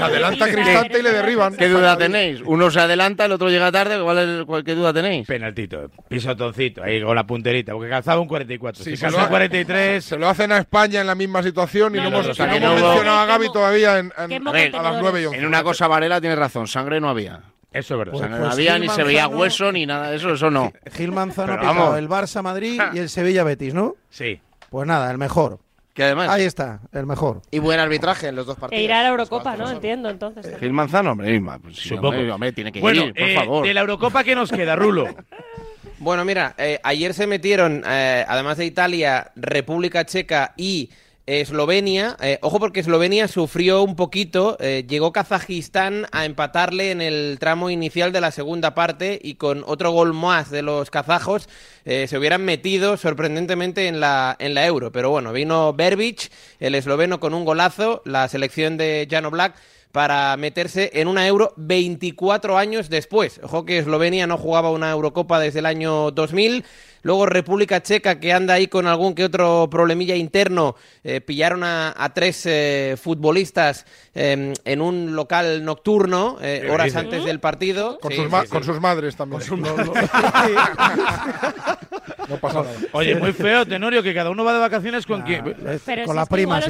Speaker 2: adelanta Cristante y le derriban.
Speaker 3: ¿Qué duda tenéis? Uno se adelanta, el otro llega tarde. ¿Cuál ¿Qué duda tenéis?
Speaker 1: Penaltito. Pisotoncito, ahí con la punterita. Porque calzaba un 44. Si calzaba un 43...
Speaker 2: Se lo hacen a España en la misma situación y no hemos mencionado a Gaby todavía a las 9 y 11.
Speaker 3: En una cosa Varela tiene razón. Sangre no había.
Speaker 1: Eso es verdad.
Speaker 3: Pues, no había, ni se veía hueso, ni nada de eso, eso no.
Speaker 4: Gil Manzano ha el Barça Madrid y el Sevilla Betis, ¿no?
Speaker 1: Sí.
Speaker 4: Pues nada, el mejor.
Speaker 3: Que además.
Speaker 4: Ahí está, el mejor.
Speaker 7: Y buen arbitraje en los dos partidos.
Speaker 5: E irá a la Eurocopa, ¿no? Entiendo, entonces.
Speaker 3: Gil Manzano, hombre, pues, Supongo. Hombre, tiene que ir, por
Speaker 1: eh,
Speaker 3: favor.
Speaker 1: De la Eurocopa, ¿qué nos queda, Rulo?
Speaker 18: bueno, mira, eh, ayer se metieron, eh, además de Italia, República Checa y Eslovenia, eh, ojo porque Eslovenia sufrió un poquito, eh, llegó Kazajistán a empatarle en el tramo inicial de la segunda parte y con otro gol más de los kazajos eh, se hubieran metido sorprendentemente en la, en la Euro. Pero bueno, vino Berbic, el esloveno con un golazo, la selección de Jano Black para meterse en una Euro 24 años después. Ojo que Eslovenia no jugaba una Eurocopa desde el año 2000. Luego República Checa, que anda ahí con algún que otro problemilla interno, eh, pillaron a, tres eh, futbolistas em, en un local nocturno, eh, horas antes del partido.
Speaker 2: Con, sus, con sus, madres también.
Speaker 1: no pasa nada. Oye, muy feo, Tenorio, que cada uno va de vacaciones con quien.
Speaker 4: con la prima,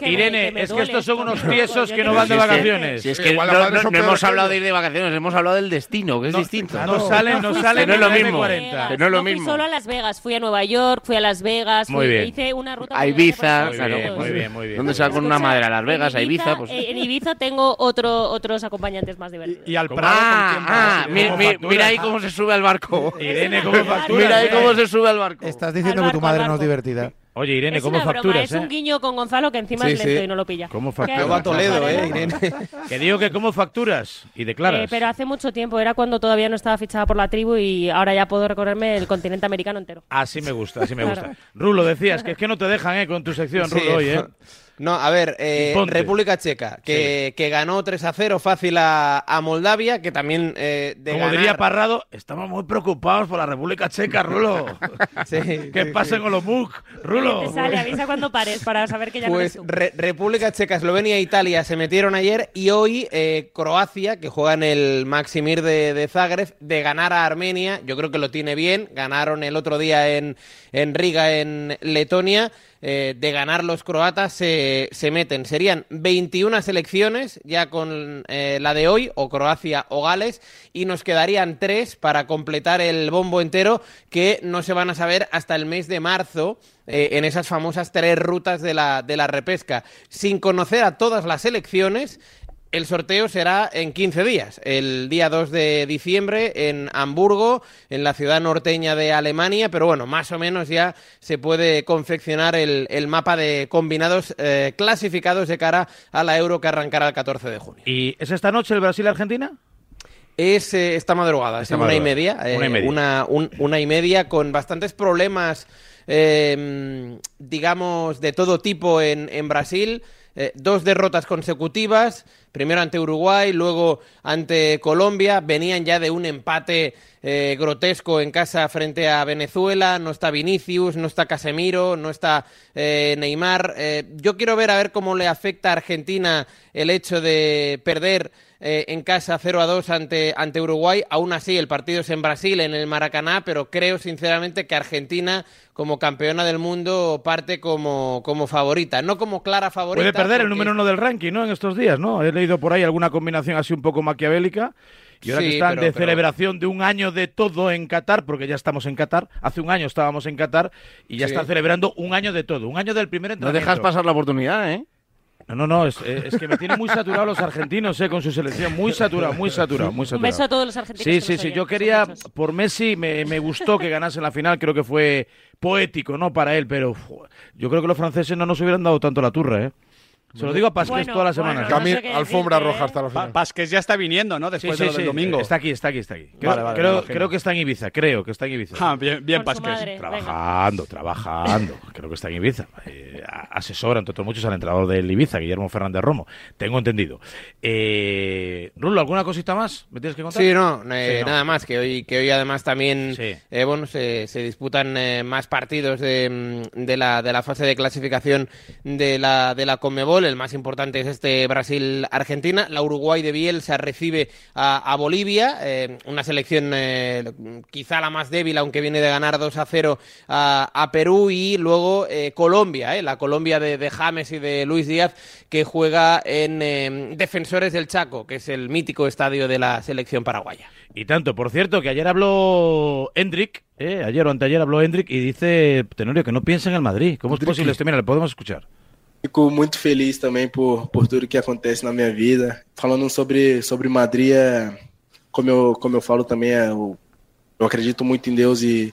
Speaker 1: Irene, es que estos son unos tiesos que no van de vacaciones.
Speaker 3: Si es que, no, hemos hablado de ir de vacaciones, hemos hablado del destino, que es distinto.
Speaker 1: No salen, no salen.
Speaker 3: Que no es lo mismo. Que no es lo mismo.
Speaker 5: Vegas, fui a Nueva York, fui a Las Vegas, hice una ruta
Speaker 3: a Ibiza,
Speaker 1: muy bien, muy bien, muy bien.
Speaker 3: ¿Dónde se va con una madre a Las Vegas, a Ibiza? Pues...
Speaker 5: En Ibiza tengo otro, otros acompañantes más divertidos.
Speaker 1: Y, al Prado,
Speaker 3: ah, ah mira, ahí cómo se sube al barco.
Speaker 1: Irene, ¿cómo facturas?
Speaker 3: Mira ahí cómo se sube al barco.
Speaker 4: Estás diciendo que tu madre no es divertida.
Speaker 1: Oye, Irene, ¿cómo facturas?
Speaker 5: Es un guiño con Gonzalo que encima es lento y no lo pilla.
Speaker 1: ¿Cómo facturas?
Speaker 7: va a Toledo, ¿eh, Irene?
Speaker 1: que digo que ¿cómo facturas? Y declaras.
Speaker 5: Eh, pero hace mucho tiempo, era cuando todavía no estaba fichada por la tribu y ahora ya puedo recorrerme el continente americano entero.
Speaker 1: Así me gusta, así me gusta. Rulo, decías que es que no te dejan ¿eh? con tu sección, Rulo, hoy, ¿eh?
Speaker 18: No, a ver, eh, República Checa, que, que, ganó 3 a 0 fácil a, Moldavia, que también eh, de
Speaker 1: Como diría Parrado, estamos muy preocupados por la República Checa, Rulo. sí, ¿Qué pasa con los MUC, Rulo?
Speaker 5: Te sale, avisa cuando pares para saber que ya
Speaker 18: pues,
Speaker 5: no
Speaker 18: Pues República Checa, Eslovenia e Italia se metieron ayer y hoy eh, Croacia, que juega en el Maximir de, de, Zagreb, de ganar a Armenia, yo creo que lo tiene bien, ganaron el otro día en, en Riga, en Letonia. Eh, de ganar los croatas se, meten. Serían 21 selecciones ya con eh, la de hoy, o Croacia o Gales, y nos quedarían tres para completar el bombo entero que no se van a saber hasta el mes de marzo. Eh, en esas famosas tres rutas de la, de la repesca, sin conocer a todas las selecciones, el sorteo será en 15 días, el día 2 de diciembre en Hamburgo, en la ciudad norteña de Alemania, pero bueno, más o menos ya se puede confeccionar el, mapa de combinados eh, clasificados de cara a la Euro que arrancará el 14 de junio.
Speaker 1: ¿Y es esta noche el Brasil-Argentina?
Speaker 18: Es eh, esta madrugada, es una, y media, una, y media. Una, y media con bastantes problemas, digamos, de todo tipo en, en Brasil. Eh, dos derrotas consecutivas, primero ante Uruguay, luego ante Colombia, venían ya de un empate eh, grotesco en casa frente a Venezuela, no está Vinicius, no está Casemiro, no está eh, Neymar. yo quiero ver a ver cómo le afecta a Argentina el hecho de perder en casa 0 a 2 ante, ante Uruguay. Aún así, el partido es en Brasil, en el Maracaná, pero creo sinceramente que Argentina como campeona del mundo parte como, como favorita, no como clara favorita.
Speaker 1: Perder el número uno del ranking, ¿no? En estos días, ¿no? He leído por ahí alguna combinación así un poco maquiavélica. Y ahora que están de celebración de un año de todo en Qatar, porque ya estamos en Qatar, hace un año estábamos en Qatar y ya están celebrando un año de todo, un año del primer entrenamiento.
Speaker 3: No dejas pasar la oportunidad, ¿eh?
Speaker 1: No, no, no, es, eh, es que me tienen muy saturado los argentinos, eh, con su selección. Muy saturado, muy saturado, muy saturado.
Speaker 5: Un beso a todos los argentinos.
Speaker 1: Sí, sí, sí.
Speaker 5: oyen,
Speaker 1: Yo quería, por Messi, me, me gustó que ganase en la final. Creo que fue poético, ¿no? Para él, pero uf, yo creo que los franceses no nos hubieran dado tanto la turra, ¿eh? Se lo digo a Pasqués
Speaker 6: Bueno,
Speaker 1: todas las
Speaker 6: bueno,
Speaker 1: semanas.
Speaker 6: no sé qué
Speaker 2: alfombra
Speaker 6: decirte,
Speaker 2: roja hasta la final.
Speaker 6: Pasqués ya está viniendo, ¿no? Después
Speaker 1: Sí,
Speaker 6: de lo del
Speaker 1: sí,
Speaker 6: domingo.
Speaker 1: Está aquí, está aquí, está aquí. Creo,
Speaker 6: Vale, vale, me
Speaker 1: creo, que está en Ibiza, creo que está en Ibiza.
Speaker 6: Ah, bien, bien Pasqués.
Speaker 1: Trabajando, trabajando. Creo que está en Ibiza. Eh, asesora, entre otros muchos, al entrenador del Ibiza, Guillermo Fernández Romo. Tengo entendido. Eh, Rulo, ¿alguna cosita más? ¿Me tienes que contar?
Speaker 18: Sí, no, eh,
Speaker 1: Sí, no.
Speaker 18: nada más, que hoy, que hoy además también eh, bueno, se, se disputan eh, más partidos de, mm, de, la, de la fase de clasificación de la, de la Conmebol. El más importante es este Brasil-Argentina. La Uruguay de Bielsa recibe a, a Bolivia, eh, una selección eh, quizá la más débil, aunque viene de ganar 2 a 0 a, a Perú. Y luego eh, Colombia, eh, la Colombia de, de James y de Luis Díaz, que juega en eh, Defensores del Chaco, que es el mítico estadio de la selección paraguaya.
Speaker 1: Y tanto, por cierto, que ayer habló Hendrik, eh, ayer o anteayer habló Hendrik y dice, Tenorio, que no piensa en el Madrid. ¿Cómo es posible esto? Mira, le podemos escuchar.
Speaker 19: Fico muito feliz também por, por tudo que acontece na minha vida. Falando sobre, sobre Madrid, é, como, eu, como eu falo também, é, eu, eu acredito muito em Deus e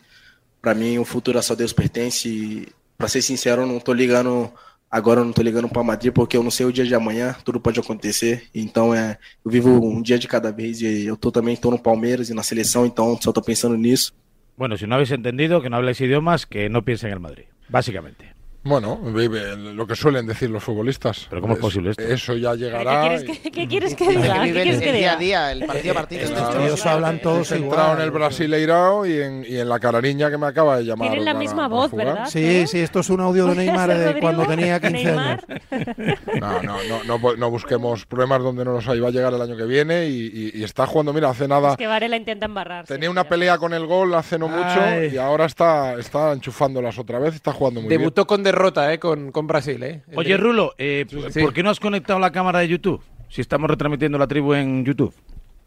Speaker 19: para mim o futuro a só Deus pertence. Para ser sincero, eu não tô ligando agora, eu não tô ligando para Madrid porque eu não sei o dia de amanhã, tudo pode acontecer. Então é, eu vivo um dia de cada vez e eu tô também tô no Palmeiras e na seleção, então só tô pensando nisso.
Speaker 1: Bueno, si no habéis entendido, que no habláis idiomas, que no piensa en el Madrid, básicamente.
Speaker 2: Bueno, vive lo que suelen decir los futbolistas.
Speaker 1: Pero ¿cómo es posible esto?
Speaker 2: Eso ya
Speaker 5: ¿Qué
Speaker 2: llegará.
Speaker 5: quieres que, qué quieres que diga? ¿Qué quieres que
Speaker 7: el día a
Speaker 5: diga?
Speaker 7: día, el partido a partido.
Speaker 2: Estos
Speaker 4: tíos hablan todos
Speaker 2: Entrado en
Speaker 4: igual.
Speaker 2: el Brasileirao y en, y en la carariña que me acaba de llamar.
Speaker 5: Tienen la
Speaker 2: para-
Speaker 5: misma voz. ¿verdad?
Speaker 4: Sí, sí, esto es un audio de Neymar de cuando tenía 15
Speaker 5: Neymar.
Speaker 4: años.
Speaker 2: No, no, no, no, bu- no busquemos problemas donde no los hay. Va a llegar el año que viene y, y- y está jugando, mira, hace nada.
Speaker 5: Es que Varela intenta embarrar.
Speaker 2: Tenía una pelea con el gol hace no mucho
Speaker 18: Ay.
Speaker 2: y ahora está, está enchufándolas otra vez. Está jugando muy
Speaker 18: Debutó con derrota eh, con, con Brasil. Eh.
Speaker 1: Oye, Rulo, eh,
Speaker 18: Sí.
Speaker 1: ¿por qué no has conectado la cámara de YouTube? Si estamos retransmitiendo la tribu en YouTube.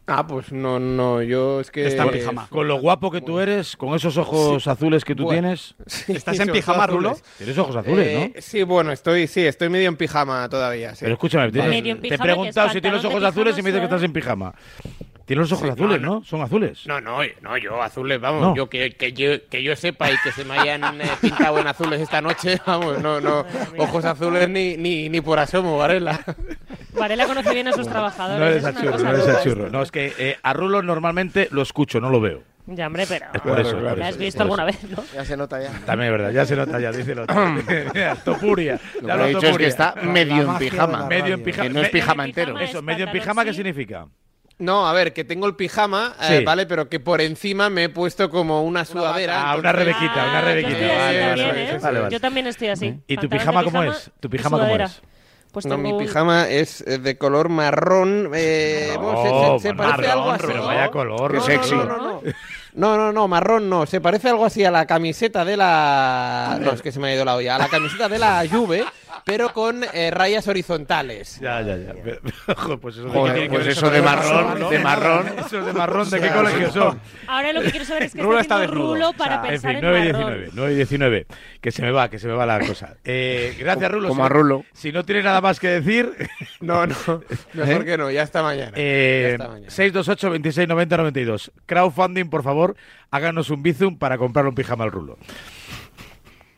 Speaker 18: Ah, pues no, no, yo es que...
Speaker 6: Está en pijama.
Speaker 1: Con lo guapo que tú eres, con esos ojos azules que tú
Speaker 18: Bueno.
Speaker 1: tienes.
Speaker 6: ¿Estás en pijama, Rulo?
Speaker 1: Tienes ojos azules,
Speaker 18: Eh,
Speaker 1: ¿no?
Speaker 18: Sí, bueno, estoy, sí, estoy medio en pijama todavía. sí.
Speaker 1: Pero escúchame, tienes-
Speaker 5: Medio en
Speaker 1: te he preguntado si tienes ojos azules y me dices que estás en pijama. Tienes los ojos
Speaker 18: Sí,
Speaker 1: azules,
Speaker 18: no,
Speaker 1: ¿no? Son azules.
Speaker 18: No, no, no, yo azules, vamos,
Speaker 1: No.
Speaker 18: yo que, que yo que yo sepa y que se me hayan eh, pintado en azules esta noche, vamos, no, no, ojos azules ni, ni, ni por asomo, Varela.
Speaker 5: Varela conoce bien a sus trabajadores.
Speaker 1: No eres achurro, no eres achurro. No, es que eh, a Rulo normalmente lo escucho, no lo veo.
Speaker 5: Ya, hombre, pero...
Speaker 1: Es por eso, es por
Speaker 5: ¿La has visto alguna vez, no?
Speaker 7: Ya se nota ya.
Speaker 1: También es verdad, ya se nota, ya dice lo Mira, Topuria.
Speaker 3: Lo
Speaker 1: ya
Speaker 3: que he dicho es que está medio en pijama.
Speaker 1: Medio en pijama.
Speaker 3: Que no es pijama entero.
Speaker 1: Eso,
Speaker 5: es
Speaker 1: medio en pijama, ¿qué significa?
Speaker 18: No, a ver, que tengo el pijama, eh. ¿vale? Pero que por encima me he puesto como una sudadera.
Speaker 1: Ah, una rebequita, una
Speaker 5: Ah,
Speaker 1: rebequita.
Speaker 5: Yo estoy así
Speaker 1: Vale,
Speaker 5: también,
Speaker 1: vale,
Speaker 5: ¿eh?
Speaker 1: vale, vale.
Speaker 5: Yo también estoy así.
Speaker 1: ¿Y tu pijama cómo es? ¿Tu pijama cómo es?
Speaker 5: Pues
Speaker 18: No, mi
Speaker 5: un-
Speaker 18: pijama es eh, de color marrón. eh, bueno, se-
Speaker 1: No,
Speaker 18: se, se parece
Speaker 1: marrón,
Speaker 18: algo así.
Speaker 1: pero
Speaker 18: ¿no?
Speaker 1: vaya color.
Speaker 3: Qué
Speaker 18: No,
Speaker 3: sexy.
Speaker 18: No, no, no, no. No, no, no, marrón no. Se parece algo así a la camiseta de la. No, es que se me ha ido la olla. A la camiseta de la Juve, pero con eh, rayas horizontales.
Speaker 1: Ya, ya, ya. Pues eso,
Speaker 3: Joder,
Speaker 1: ¿de
Speaker 3: pues
Speaker 1: qué-
Speaker 3: eso de marrón,
Speaker 1: ¿no?
Speaker 3: de marrón.
Speaker 1: Eso de marrón, ¿de qué colegio son?
Speaker 5: Ahora lo que quiero saber es que
Speaker 6: Rulo
Speaker 5: está
Speaker 6: desnudo.
Speaker 5: Rulo para
Speaker 1: En
Speaker 5: pensar
Speaker 1: fin,
Speaker 5: en
Speaker 1: 9 y
Speaker 5: marrón.
Speaker 1: 19, 9 y 19. Que se me va, que se me va la cosa. Eh, gracias, Rulo.
Speaker 3: Como
Speaker 1: Si-
Speaker 3: a Rulo.
Speaker 1: Si no tienes nada más que decir,
Speaker 18: No, no, mejor que no, ya está mañana.
Speaker 1: eh,
Speaker 18: mañana.
Speaker 1: 628 26 90 92. Crowdfunding, por favor, háganos un bizum para comprarle un pijama al Rulo.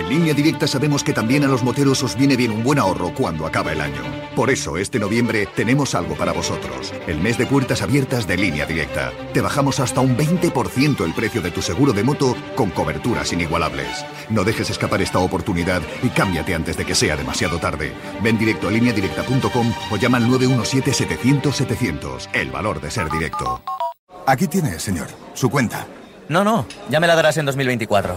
Speaker 20: En línea directa sabemos que también a los moteros os viene bien un buen ahorro cuando acaba el año. Por eso, este noviembre tenemos algo para vosotros. El mes de puertas abiertas de línea directa. Te bajamos hasta un 20% el precio de tu seguro de moto con coberturas inigualables. No dejes escapar esta oportunidad y cámbiate antes de que sea demasiado tarde. Ven directo a lineadirecta.com o llama al 917-700-700. El valor de ser directo.
Speaker 16: Aquí tiene, señor, su cuenta.
Speaker 12: No, no, ya me la darás en 2024.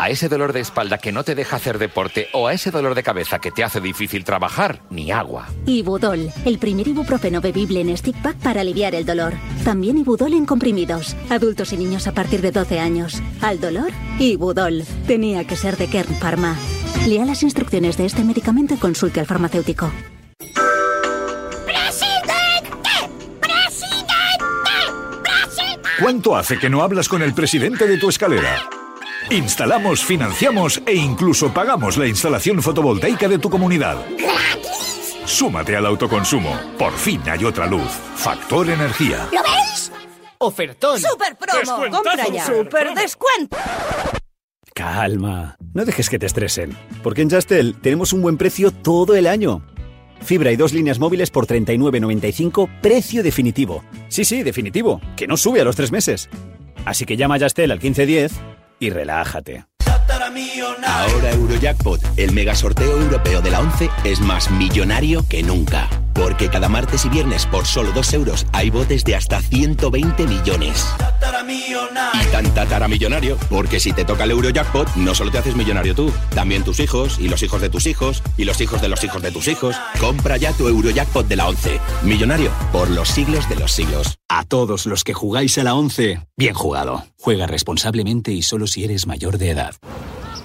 Speaker 13: A ese dolor de espalda que no te deja hacer deporte o a ese dolor de cabeza que te hace difícil trabajar, ni agua.
Speaker 21: Ibudol, el primer ibuprofeno bebible en stick pack para aliviar el dolor. También Ibudol en comprimidos. Adultos y niños a partir de 12 años. Al dolor, Ibudol. Tenía que ser de Kern Pharma. Lea las instrucciones de este medicamento y consulte al farmacéutico.
Speaker 16: ¿Cuánto hace que no hablas con el presidente de tu escalera? Instalamos, financiamos e incluso pagamos la instalación fotovoltaica de tu comunidad. Súmate al autoconsumo. Por fin hay otra luz. Factor Energía.
Speaker 14: ¿Lo veis?
Speaker 22: Ofertón.
Speaker 14: Super promo. Compra ya. Super descuento.
Speaker 23: Calma. No dejes que te estresen. Porque en Justel tenemos un buen precio todo el año. Fibra y dos líneas móviles por 39.95, precio definitivo. Sí, sí, definitivo, que no sube a los tres meses. Así que llama a Yastel al 1510 y relájate.
Speaker 24: Ahora Eurojackpot, el mega sorteo europeo de la 11, es más millonario que nunca. Porque cada martes y viernes por solo 2 euros hay botes de hasta 120 millones. Y tan tataramillonario, porque si te toca el Eurojackpot, no solo te haces millonario tú, también tus hijos, y los hijos de tus hijos, y los hijos de los hijos de tus hijos. Compra ya tu Eurojackpot de la 11. Millonario por los siglos de los siglos.
Speaker 25: A todos los que jugáis a la 11, bien jugado. Juega responsablemente y solo si eres mayor de edad.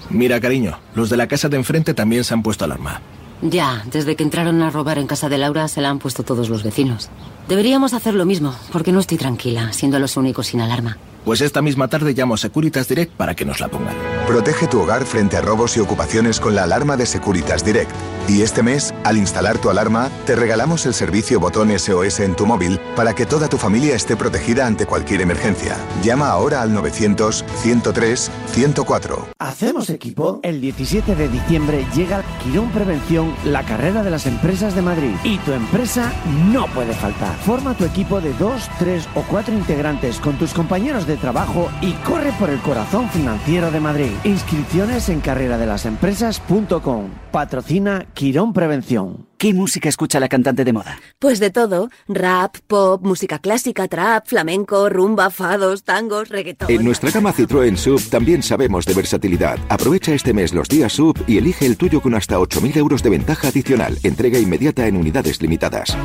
Speaker 26: Mira, cariño, los de la casa de enfrente también se han puesto alarma.
Speaker 27: Ya, desde que entraron a robar en casa de Laura se la han puesto todos los vecinos. Deberíamos hacer lo mismo, porque no estoy tranquila, siendo los únicos sin alarma.
Speaker 26: Pues esta misma tarde llamo a Securitas Direct para que nos la pongan.
Speaker 28: Protege tu hogar frente a robos y ocupaciones con la alarma de Securitas Direct. Y este mes, al instalar tu alarma, te regalamos el servicio botón SOS en tu móvil para que toda tu familia esté protegida ante cualquier emergencia. Llama ahora al 900-103-104.
Speaker 29: ¿Hacemos equipo? El 17 de diciembre llega Quirón Prevención, la carrera de las empresas de Madrid. Y tu empresa no puede faltar. Forma tu equipo de dos, tres o cuatro integrantes con tus compañeros de trabajo y corre por el corazón financiero de Madrid. Inscripciones en carrera-de-las-empresas.com. Patrocina Quirón Prevención.
Speaker 12: ¿Qué música escucha la cantante de moda?
Speaker 14: Pues de todo. Rap, pop, música clásica, trap, flamenco, rumba, fados, tangos, reggaetón.
Speaker 30: En nuestra gama Citroën Sub también sabemos de versatilidad. Aprovecha este mes los días Sub y elige el tuyo con hasta 8.000 euros de ventaja adicional. Entrega inmediata en unidades limitadas.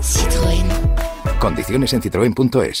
Speaker 14: Citroën.
Speaker 30: Condiciones en citroen.es.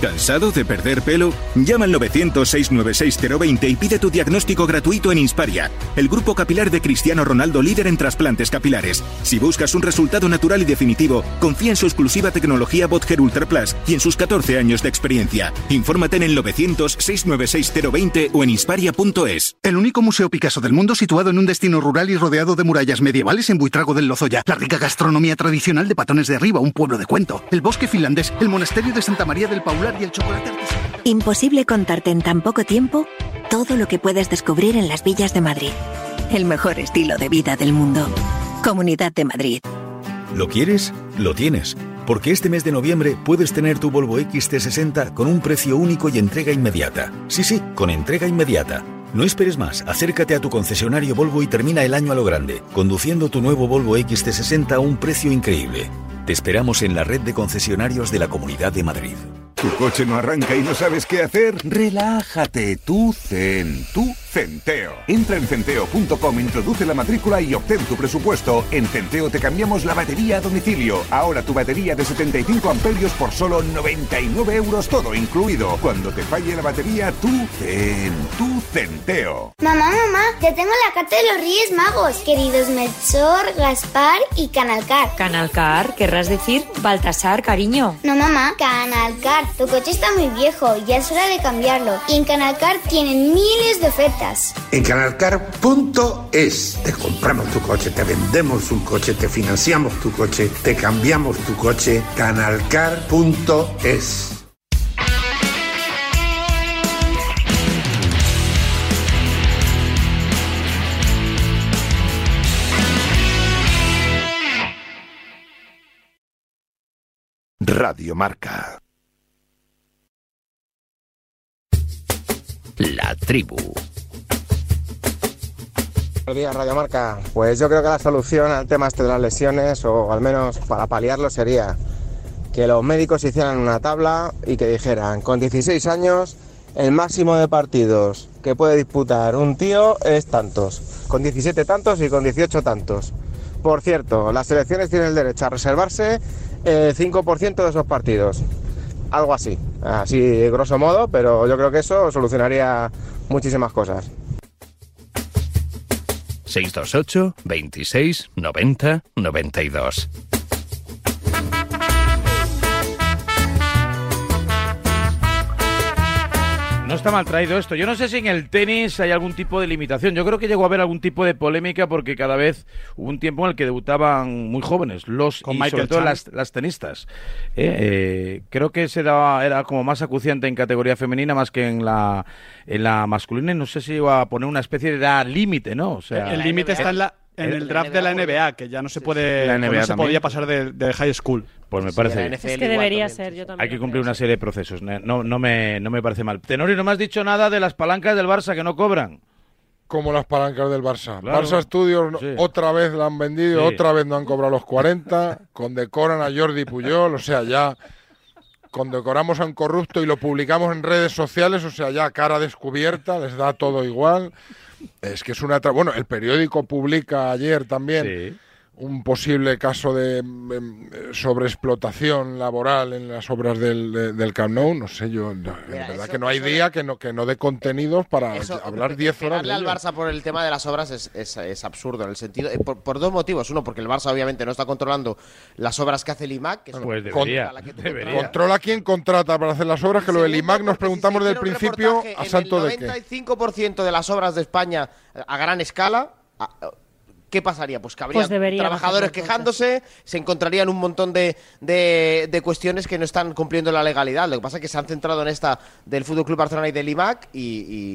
Speaker 31: ¿Cansado de perder pelo? Llama al 900-696-020 y pide tu diagnóstico gratuito en Insparia, el grupo capilar de Cristiano Ronaldo líder en trasplantes capilares. Si buscas un resultado natural y definitivo, confía en su exclusiva tecnología Botger Ultra Plus y en sus 14 años de experiencia. Infórmate en el 900-696-020 o en insparia.es.
Speaker 32: El único museo Picasso del mundo situado en un destino rural y rodeado de murallas medievales en Buitrago del Lozoya. La rica gastronomía tradicional de Patones de Arriba, un pueblo de cuento. El bosque finlandés, el monasterio de Santa María del Y el chocolate artesanal.
Speaker 21: Imposible contarte en tan poco tiempo todo lo que puedes descubrir en las villas de Madrid. El mejor estilo de vida del mundo. Comunidad de Madrid.
Speaker 10: ¿Lo quieres? Lo tienes. Porque este mes de noviembre puedes tener tu Volvo XT60 con un precio único y entrega inmediata. Sí, sí, con entrega inmediata. No esperes más, acércate a tu concesionario Volvo y termina el año a lo grande, conduciendo tu nuevo Volvo XT60 a un precio increíble. Te esperamos en la red de concesionarios de la Comunidad de Madrid.
Speaker 16: ¿Tu coche no arranca y no sabes qué hacer? Relájate, tú Zen, tú Centeo. Entra en centeo.com, introduce la matrícula y obtén tu presupuesto. En Centeo te cambiamos la batería a domicilio. Ahora tu batería de 75 amperios por solo 99 euros todo incluido. Cuando te falle la batería, tú Zen, tú Centeo.
Speaker 33: Mamá, mamá, ya tengo la carta de los Reyes Magos. Queridos Melchor, Gaspar y Canalcar.
Speaker 34: Canalcar, querrás decir Baltasar, cariño.
Speaker 33: No, mamá, Canalcar. Tu coche está muy viejo, ya es hora de cambiarlo. Y en Canalcar tienen miles de ofertas.
Speaker 35: En canalcar.es te compramos tu coche, te vendemos un coche, te financiamos tu coche, te cambiamos tu coche. Canalcar.es.
Speaker 16: Radio Marca.
Speaker 13: La tribu.
Speaker 33: Buenos días, Radio Marca. Pues yo creo que la solución al tema este de las lesiones, o al menos para paliarlo, sería que los médicos hicieran una tabla y que dijeran, con 16 años, el máximo de partidos que puede disputar un tío es tantos, con 17 tantos y con 18 tantos. Por cierto, las selecciones tienen el derecho a reservarse el 5% de esos partidos. Algo así, así grosso modo, pero yo creo que eso solucionaría muchísimas cosas.
Speaker 10: 628 26 90 92.
Speaker 1: Está mal traído esto. Yo no sé si en el tenis hay algún tipo de limitación. Yo creo que llegó a haber algún tipo de polémica porque cada vez hubo un tiempo en el que debutaban muy jóvenes los
Speaker 6: Con
Speaker 1: y
Speaker 6: Michael
Speaker 1: sobre todo las, las tenistas. Eh, eh, creo que se daba era como más acuciante en categoría femenina más que en la en la masculina. Y no sé si iba a poner una especie de edad límite, ¿no? O sea,
Speaker 6: el límite está en, la, en el draft de la NBA, que ya no se puede,
Speaker 1: La
Speaker 6: no se podía pasar de, de high school.
Speaker 1: Pues me parece.
Speaker 5: Es que debería ser, yo también.
Speaker 1: Hay que cumplir una serie de procesos. No, no, me, no me parece mal. Tenorio, no me has dicho nada de las palancas del Barça que no cobran.
Speaker 2: Como las palancas del Barça.
Speaker 1: Claro.
Speaker 2: Barça Studios
Speaker 1: Sí.
Speaker 2: otra vez la han vendido,
Speaker 1: Sí.
Speaker 2: otra vez no han cobrado los 40, condecoran a Jordi Puyol, o sea, ya condecoramos a un corrupto y lo publicamos en redes sociales, o sea, ya cara descubierta, les da todo igual. Es que es una... Bueno, el periódico publica ayer también un posible caso de mm, sobreexplotación laboral en las obras del, de- del Camp Nou. No sé, yo... no, en
Speaker 7: Mira,
Speaker 2: verdad
Speaker 7: eso-
Speaker 2: que no hay día que no, que no dé contenidos para
Speaker 7: Eso,
Speaker 2: hablar 10 horas de
Speaker 7: pegarle al. Barça por el tema de las obras es, es- es absurdo en el sentido eh, por, por dos motivos uno porque el Barça obviamente no está controlando las obras que hace el IMAC que son-
Speaker 1: Pues debería.
Speaker 7: la que
Speaker 1: debería.
Speaker 2: Controla quién contrata para hacer las obras, que lo del IMAC nos preguntamos del
Speaker 7: hiciera un
Speaker 2: principio a
Speaker 7: en
Speaker 2: santo
Speaker 7: el
Speaker 2: de qué.
Speaker 7: 95% de las obras de España a gran escala a- ¿Qué pasaría? Pues que habría
Speaker 5: Pues
Speaker 7: trabajadores quejándose, se encontrarían un montón de, de- de cuestiones que no están cumpliendo la legalidad. Lo que pasa es que se han centrado en esta del Fútbol Club Barcelona y del IMAC y,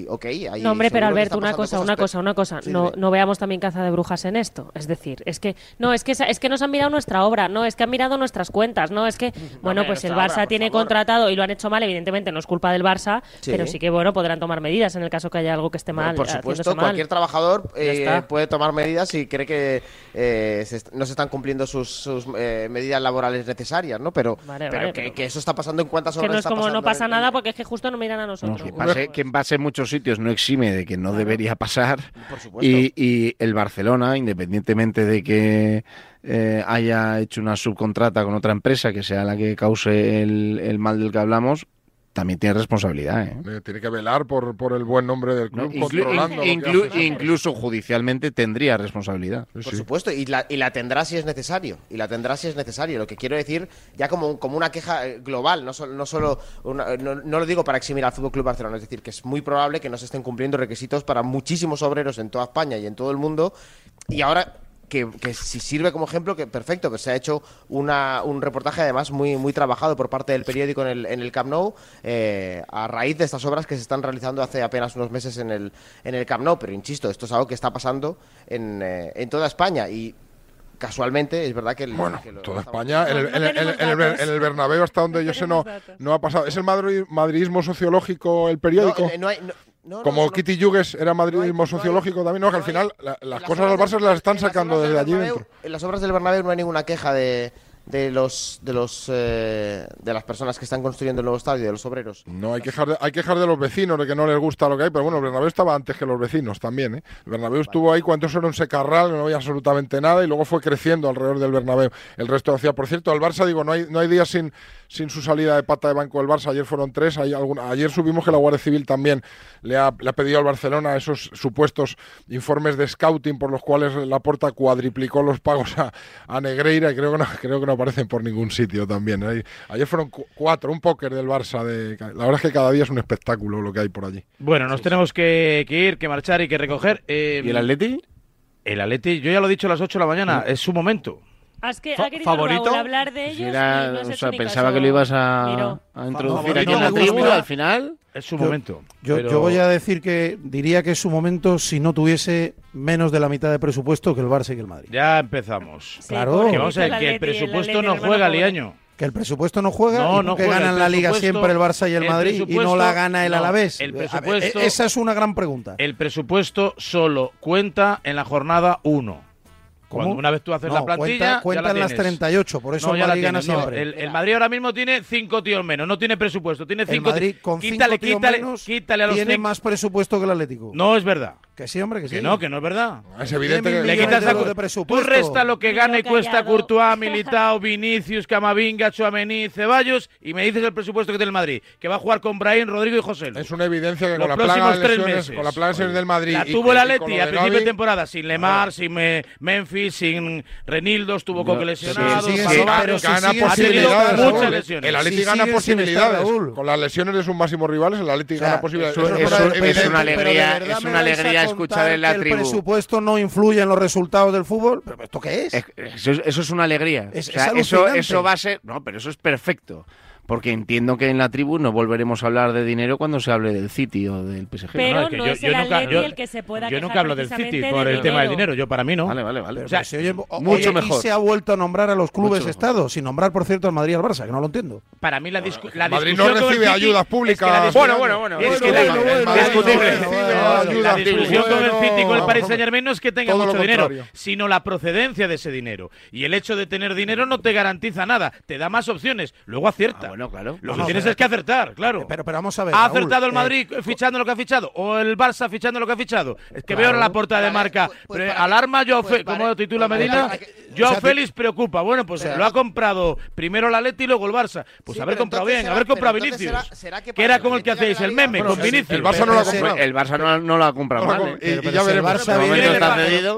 Speaker 7: y ok, ahí
Speaker 5: No, hombre, pero Alberto, una cosa, una cosa, una cosa.
Speaker 7: Sí,
Speaker 5: no, no veamos también caza de brujas en esto. Es decir, es que no, es que es que nos han mirado nuestra obra, no, es que han mirado nuestras cuentas, no, es que bueno, pues el Barça
Speaker 7: obra,
Speaker 5: tiene
Speaker 7: favor.
Speaker 5: contratado y lo han hecho mal, evidentemente no es culpa del Barça,
Speaker 7: Sí.
Speaker 5: pero sí que bueno, podrán tomar medidas en el caso que haya algo que esté mal.
Speaker 7: Por supuesto,
Speaker 5: mal.
Speaker 7: cualquier trabajador eh, puede tomar medidas si cree que eh, se est- no se están cumpliendo sus, sus, eh, medidas laborales necesarias, ¿no? Pero,
Speaker 5: Vale,
Speaker 7: pero
Speaker 5: vale,
Speaker 7: que,
Speaker 5: pero-
Speaker 7: que eso está pasando en cuántas
Speaker 5: Que
Speaker 7: obras
Speaker 5: no es
Speaker 7: está
Speaker 5: como no pasa
Speaker 7: en-
Speaker 5: nada porque es que justo no miran a nosotros.
Speaker 3: Que, pase, que pase en muchos sitios no exime de que no debería pasar.
Speaker 7: Por supuesto.
Speaker 3: Y, y el Barcelona, independientemente de que eh, haya hecho una subcontrata con otra empresa que sea la que cause el, el mal del que hablamos, también tiene responsabilidad. ¿eh?
Speaker 2: Tiene que velar por, por el buen nombre del club,
Speaker 3: Inclu-
Speaker 2: controlando.
Speaker 3: inclu- incluso judicialmente tendría responsabilidad.
Speaker 7: Por supuesto, y la, y la tendrá si es necesario. Y la tendrá si es necesario. Lo que quiero decir, ya como, como una queja eh, global, no, sol- no solo. una- no, no lo digo para eximir al Fútbol Club Barcelona, es decir, que es muy probable que no se estén cumpliendo requisitos para muchísimos obreros en toda España y en todo el mundo. Y ahora. Que, que si sirve como ejemplo, que perfecto, que se ha hecho una, un reportaje además muy, muy trabajado por parte del periódico en el, en el Camp Nou eh, a raíz de estas obras que se están realizando hace apenas unos meses en el, en el Camp Nou. Pero insisto, esto es algo que está pasando en, eh, en toda España y casualmente es verdad que... el-
Speaker 2: Bueno,
Speaker 7: que lo-
Speaker 2: toda España, en el, en el- en el- en el el Bernabéu, hasta donde yo sé, no, no ha pasado. ¿Es el madri- madridismo sociológico el periódico?
Speaker 7: No, no hay- no- no, no,
Speaker 2: Como Kitty Yugues era madridismo sociológico también, no, que al final la- las cosas al Barça las están sacando desde allí dentro.
Speaker 7: En las obras del Bernabéu no hay ninguna queja de, de los de los eh, de las personas que están construyendo el nuevo estadio, de los obreros.
Speaker 2: No, hay quejar, de, hay quejar de los vecinos, de que no les gusta lo que hay, pero bueno, el Bernabéu estaba antes que los vecinos también, ¿eh? El Bernabéu estuvo ahí cuando eso era un secarral, no había absolutamente nada, y luego fue creciendo alrededor del Bernabéu. El resto hacía, por cierto, el Barça, digo, no hay, no hay días sin, sin su salida de pata de banco del Barça, ayer fueron tres, hay alguna, ayer subimos que la Guardia Civil también le ha, le ha pedido al Barcelona esos supuestos informes de scouting por los cuales la porta cuadriplicó los pagos a, a Negreira, y creo que no, creo que no aparecen por ningún sitio también. Ahí- ayer fueron cu- cuatro, un póker del Barça, de, la verdad es que cada día es un espectáculo lo que hay por allí.
Speaker 1: Bueno, nos tenemos que, que ir, que marchar y que recoger. eh,
Speaker 3: ¿Y el Atleti?
Speaker 1: El Atleti, yo ya lo he dicho a las 8 de la mañana, es su momento.
Speaker 5: Ha querido
Speaker 1: favorito?
Speaker 5: hablar de
Speaker 3: pues
Speaker 5: ellos.
Speaker 3: Pensaba que lo ibas a, introducir aquí en la
Speaker 4: tribuna
Speaker 3: al final.
Speaker 1: Es su momento.
Speaker 4: Yo, voy a decir que diría que es su momento si no tuviese menos de la mitad de presupuesto que el Barça y que el Madrid.
Speaker 1: Ya empezamos.
Speaker 4: Claro.
Speaker 1: Que vamos a ver, que el presupuesto no juega, Liaño.
Speaker 4: Que el presupuesto no juega, que ganan la liga siempre el Barça y el, Madrid y no la gana el
Speaker 1: no,
Speaker 4: Alavés.
Speaker 1: El
Speaker 4: esa es una gran pregunta.
Speaker 1: El presupuesto solo cuenta en la jornada 1.
Speaker 4: ¿Cómo?
Speaker 1: Cuando una vez tú haces
Speaker 4: no,
Speaker 1: la plantilla.
Speaker 4: Cuenta,
Speaker 1: cuentan
Speaker 4: ya
Speaker 1: la
Speaker 4: las 38, por eso
Speaker 1: no,
Speaker 4: el Madrid gana siempre.
Speaker 1: El, el, Madrid ahora mismo tiene cinco tíos menos, no tiene presupuesto, tiene cinco.
Speaker 4: El
Speaker 1: quítale,
Speaker 4: tíos
Speaker 1: quítale,
Speaker 4: menos,
Speaker 1: quítale a los
Speaker 4: tiene más presupuesto que el Atlético.
Speaker 1: No es verdad.
Speaker 4: Que sí, hombre, que sí.
Speaker 1: Que no, que no es verdad.
Speaker 2: Es evidente que...
Speaker 1: Le quitas a...
Speaker 4: presupuesto.
Speaker 1: Tú resta lo que gana y cuesta Courtois, Militao, Vinicius, Camavinga, Chuamení, Ceballos y me dices el presupuesto que tiene el Madrid, que va a jugar con Brian, Rodrigo y José.
Speaker 2: Es una evidencia que con la, plaga de lesiones, con la plaga del Madrid...
Speaker 1: La tuvo el Atleti al principio de temporada, sin Lemar, sin me... Memphis, sin Renildos, tuvo Coque lesionado.
Speaker 4: Sí, sí, sí,
Speaker 2: gana posibilidades.
Speaker 1: Muchas lesiones.
Speaker 2: El Atleti gana posibilidades. Con las lesiones de sus máximos rivales, el Atleti gana posibilidades. Es una
Speaker 3: alegría, es una alegría escuchar en la
Speaker 4: tribu. El presupuesto no influye en los resultados del fútbol. ¿Pero esto qué es?
Speaker 3: eso, eso, es una alegría. Eso, eso va a ser. No, pero eso es perfecto porque entiendo que en la tribu no volveremos a hablar de dinero cuando se hable del City o del PSG.
Speaker 5: Pero no,
Speaker 1: es que
Speaker 5: no
Speaker 1: yo,
Speaker 5: el
Speaker 1: nunca,
Speaker 5: que se pueda
Speaker 1: yo nunca hablo del City por el tema del
Speaker 5: dinero,
Speaker 1: yo para mí no.
Speaker 3: Vale, vale, vale.
Speaker 1: O sea,
Speaker 4: si oye,
Speaker 3: mucho mejor.
Speaker 4: se ha vuelto a nombrar a los clubes Estado, sin nombrar, por cierto, al Madrid y al Barça, que no lo entiendo.
Speaker 1: Para mí la, discu discusión...
Speaker 2: Madrid no recibe ayudas públicas.
Speaker 3: Bueno, bueno, bueno.
Speaker 1: Es que la discusión con el City con el Paris Saint-Germain no es que tenga mucho dinero, sino la procedencia de ese dinero. Y el hecho de tener dinero no te garantiza nada, te da más opciones. Luego acierta.
Speaker 3: Bueno, claro.
Speaker 1: Lo que tienes es que acertar, eh, claro.
Speaker 4: Pero, pero vamos a ver.
Speaker 1: ¿Ha acertado el
Speaker 4: eh,
Speaker 1: Madrid fichando lo que ha fichado? ¿O el Barça fichando lo que ha fichado? Es que veo en la puerta de marca.
Speaker 7: Pues, eh,
Speaker 1: alarma, yo
Speaker 7: pues, para,
Speaker 1: titula Medina? Joao Félix preocupa. Bueno, pues lo ha comprado primero la Leti y luego el Barça. Pues haber comprado bien, haber comprado Vinicius.
Speaker 7: Será, que,
Speaker 1: era con el que hacéis el meme, con Vinicius.
Speaker 2: El Barça no lo ha comprado.
Speaker 3: El Barça no lo ha comprado.
Speaker 2: Y ya veremos.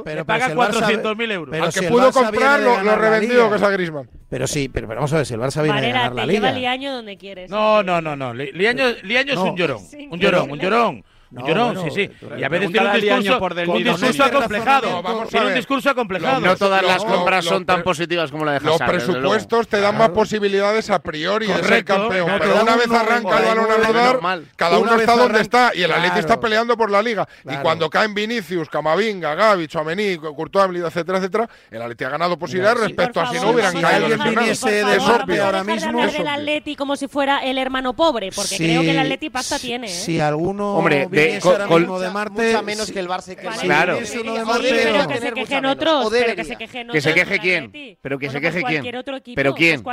Speaker 4: Pero
Speaker 1: paga 400.000 euros.
Speaker 2: Al que pudo comprar lo revendió que es a Grisman.
Speaker 4: Pero sí, pero, vamos a ver si el Barça viene a ganar la
Speaker 5: liga. Lleva Liaño donde quieres.
Speaker 1: No, no, no, no. Liaño, Liaño
Speaker 4: no.
Speaker 1: es un llorón. Un llorón, un llorón.
Speaker 4: No,
Speaker 1: yo no,
Speaker 4: bueno,
Speaker 1: sí, sí.
Speaker 4: Eh,
Speaker 1: y a veces tiene un discurso,
Speaker 6: por del
Speaker 1: un discurso acomplejado.
Speaker 2: Vamos
Speaker 1: tiene un discurso acomplejado.
Speaker 3: No todas las compras son tan positivas como la de Hazard. Los
Speaker 2: presupuestos te dan más posibilidades a priori de ser campeón. Pero una vez arranca el balón a rodar, cada uno está donde está y el Atleti está peleando por la Liga. Y cuando caen Vinicius, Camavinga, Gavi, Chouameni, Courtois, etcétera, etcétera, el Atleti ha ganado posibilidades respecto a si no hubieran caído lesionados. Es obvio.
Speaker 4: Ahora mismo
Speaker 5: del Atleti como si fuera el hermano pobre, porque creo que el Atleti pasta tiene. ¿eh?
Speaker 4: Si alguno
Speaker 3: Hombre, de, con,
Speaker 4: mismo de Marte.
Speaker 7: Mucha menos que el Barça que.
Speaker 3: Claro.
Speaker 5: Pero que
Speaker 4: se.
Speaker 5: Pero que se quejen otros. Que se
Speaker 3: queje quién. Pero que se
Speaker 5: queje pues
Speaker 3: quién. Pero quién.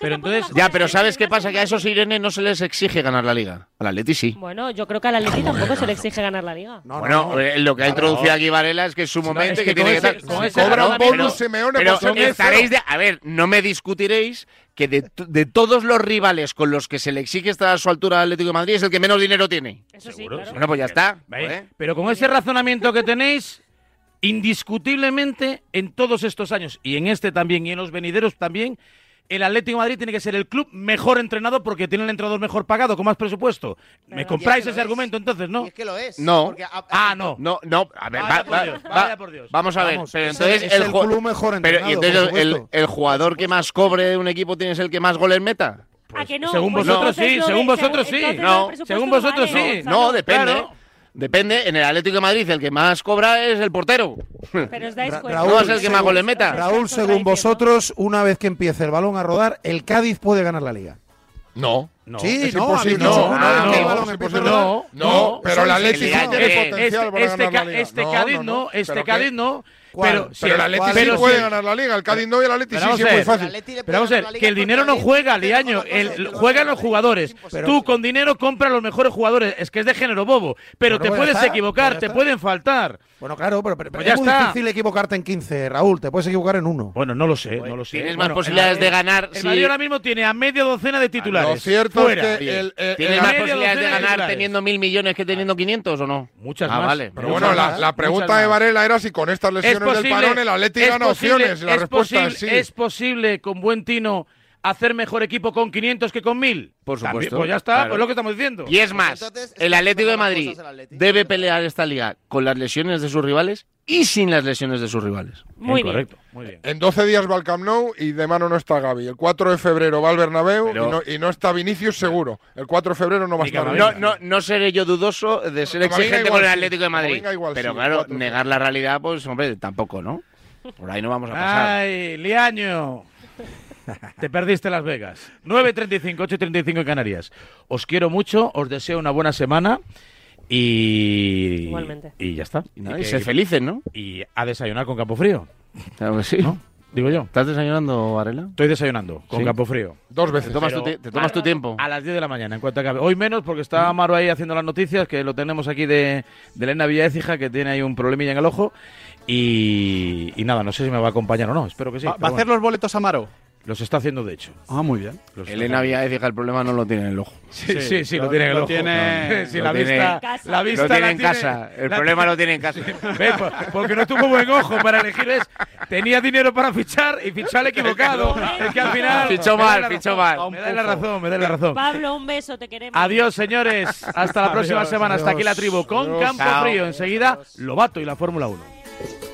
Speaker 1: Pero entonces.
Speaker 3: Ya, pero ¿sabes qué pasa? Que a esos Irene no se les exige ganar la liga. Al Atleti sí.
Speaker 5: Bueno, yo creo que al Atleti tampoco se le exige ganar la liga.
Speaker 3: bueno, eh, lo que ha introducido aquí Varela es que es su momento
Speaker 1: que
Speaker 3: tiene que.
Speaker 2: Cobra un bonus Simeone
Speaker 3: pues
Speaker 2: por
Speaker 3: estaréis de. A ver, no me discutiréis que de, todos los rivales con los que se le exige estar a su altura al Atlético de Madrid es el que menos dinero tiene.
Speaker 5: Eso.
Speaker 3: Bueno, pues ya está.
Speaker 1: Pues,
Speaker 3: ¿eh?
Speaker 1: Pero con ese razonamiento que tenéis, indiscutiblemente en todos estos años y en este también y en los venideros también, el Atlético Madrid tiene que ser el club mejor entrenado porque tiene el entrenador mejor pagado, con más presupuesto. ¿Me compráis ese argumento entonces, no?
Speaker 7: Es que lo es.
Speaker 3: No.
Speaker 1: Ah, no.
Speaker 3: No, no. A ver,
Speaker 1: vaya, por, Dios, vaya por Dios.
Speaker 3: Vamos a ver. Entonces
Speaker 4: es
Speaker 3: el,
Speaker 4: club mejor entrenado.
Speaker 3: El, jugador que más cobre de un equipo tiene el que más goles meta.
Speaker 5: Pues ¿A que no?
Speaker 1: Según vosotros sí, según vosotros sí.
Speaker 3: No,
Speaker 1: según vosotros sí.
Speaker 3: No, depende. Depende, en el Atlético de Madrid el que más cobra es el portero.
Speaker 5: Pero os dais cuenta.
Speaker 4: Raúl,
Speaker 3: es el que más goles meta.
Speaker 4: Raúl, según vosotros, una vez que empiece el balón a rodar, el Cádiz puede ganar la liga.
Speaker 2: No.
Speaker 1: No,
Speaker 4: sí,
Speaker 2: es
Speaker 4: no,
Speaker 2: imposible. No, no, no, no, pero la Atlético tiene
Speaker 1: eh, Este, este Cádiz
Speaker 2: no,
Speaker 1: este Cádiz no. Pero, si
Speaker 2: pero el Atleti sí puede ganar la Liga, el Cádiz no y el Atleti sí, es muy fácil.
Speaker 1: Pero vamos a ver, que el dinero no juega, Liaño, el, juegan los jugadores.
Speaker 7: Pero,
Speaker 1: Tú con dinero compras los mejores jugadores, es que es de género bobo, pero te
Speaker 4: pues
Speaker 1: puedes equivocar,
Speaker 4: pues
Speaker 1: te pueden faltar.
Speaker 4: Bueno, claro, pero, pero
Speaker 1: pues ya
Speaker 4: es
Speaker 1: muy
Speaker 4: difícil equivocarte en 15, Raúl, te puedes equivocar en uno.
Speaker 1: Bueno, no lo sé, no lo sé.
Speaker 3: Tienes más posibilidades de ganar.
Speaker 1: El,
Speaker 3: si...
Speaker 1: ahora mismo tiene a media docena de titulares. Fuera.
Speaker 2: el, el-
Speaker 3: ¿Tienes
Speaker 2: el-
Speaker 3: más posibilidades de ganar teniendo mil millones que teniendo 500 o no?
Speaker 1: Muchas
Speaker 3: ah,
Speaker 1: más.
Speaker 3: vale.
Speaker 2: Pero bueno, la, la pregunta de Varela era si con estas lesiones del parón el Atleti
Speaker 1: es
Speaker 2: gana
Speaker 1: posible-
Speaker 2: opciones. La
Speaker 1: es
Speaker 2: respuesta
Speaker 1: posible-
Speaker 2: es sí.
Speaker 1: ¿Es posible con buen tino hacer mejor equipo con 500 que con 1000?
Speaker 3: Por
Speaker 1: También,
Speaker 3: supuesto.
Speaker 1: pues ya está,
Speaker 3: Claro.
Speaker 1: pues lo que estamos diciendo.
Speaker 3: Y es más, el Atlético de Madrid debe pelear esta liga con las lesiones de sus rivales y sin las lesiones de sus rivales.
Speaker 5: Muy bien.
Speaker 1: correcto, muy bien.
Speaker 2: En 12 días va al Camp Nou y de mano no está Gaby. El 4 de febrero va al Bernabéu
Speaker 3: Pero-
Speaker 2: y, no, y no está Vinicius seguro. El 4 de febrero no va a estar.
Speaker 3: No, no, no seré yo dudoso de ser exigente con el
Speaker 2: sí,
Speaker 3: Atlético de Madrid.
Speaker 2: Igual
Speaker 3: Pero
Speaker 2: sí,
Speaker 3: claro, negar la realidad, pues hombre, tampoco, ¿no? Por ahí no vamos a pasar.
Speaker 1: Ay, Liaño. Te perdiste Las Vegas. 9.35, 8.35 en Canarias. Os quiero mucho, os deseo una buena semana y...
Speaker 5: Igualmente.
Speaker 1: Y ya está.
Speaker 3: Y nada, y
Speaker 1: que-
Speaker 3: sé felices, ¿no?
Speaker 1: Y a desayunar con campo frío.
Speaker 3: Claro que sí.
Speaker 1: Digo yo.
Speaker 3: ¿Estás desayunando, Varela?
Speaker 1: Estoy desayunando con
Speaker 3: Sí.
Speaker 1: campo frío.
Speaker 2: Dos
Speaker 3: Te tomas, tu, ti- te tomas tu tiempo.
Speaker 1: A las 10 de la mañana, en cuanto acabe. Hoy menos, porque está Amaro ahí haciendo las noticias, que lo tenemos aquí de, de Elena Villaécija, que tiene ahí un problemilla en el ojo. Y, y nada, no sé si me va a acompañar o no, espero que sí.
Speaker 6: ¿Va, a hacer los boletos Amaro?
Speaker 1: Los está haciendo, de hecho.
Speaker 6: Ah, muy bien.
Speaker 1: Los
Speaker 3: Elena
Speaker 1: haciendo.
Speaker 3: Villaécija el problema no lo tiene en el ojo.
Speaker 1: Sí, sí, sí, lo, tiene en el
Speaker 6: lo
Speaker 1: ojo.
Speaker 6: tiene-
Speaker 1: Sí,
Speaker 3: lo
Speaker 1: la
Speaker 3: tiene-
Speaker 1: vista,
Speaker 5: casa.
Speaker 1: la vista
Speaker 3: Lo tiene
Speaker 1: la
Speaker 3: en casa. El problema lo tiene en casa.
Speaker 1: Ve, porque no tuvo buen ojo para elegir. ¿ves? Tenía dinero para fichar y fichó al equivocado. es que al final.
Speaker 3: Fichó mal, fichó mal.
Speaker 1: Me da la razón, me da la razón.
Speaker 5: Pablo, un beso, te queremos.
Speaker 1: Adiós, señores. Hasta la próxima
Speaker 2: Adiós,
Speaker 1: semana. Hasta aquí la
Speaker 2: adiós,
Speaker 1: tribu con
Speaker 2: adiós.
Speaker 1: Campo
Speaker 3: Chao.
Speaker 1: Frío. Enseguida, Lobato y la Fórmula 1.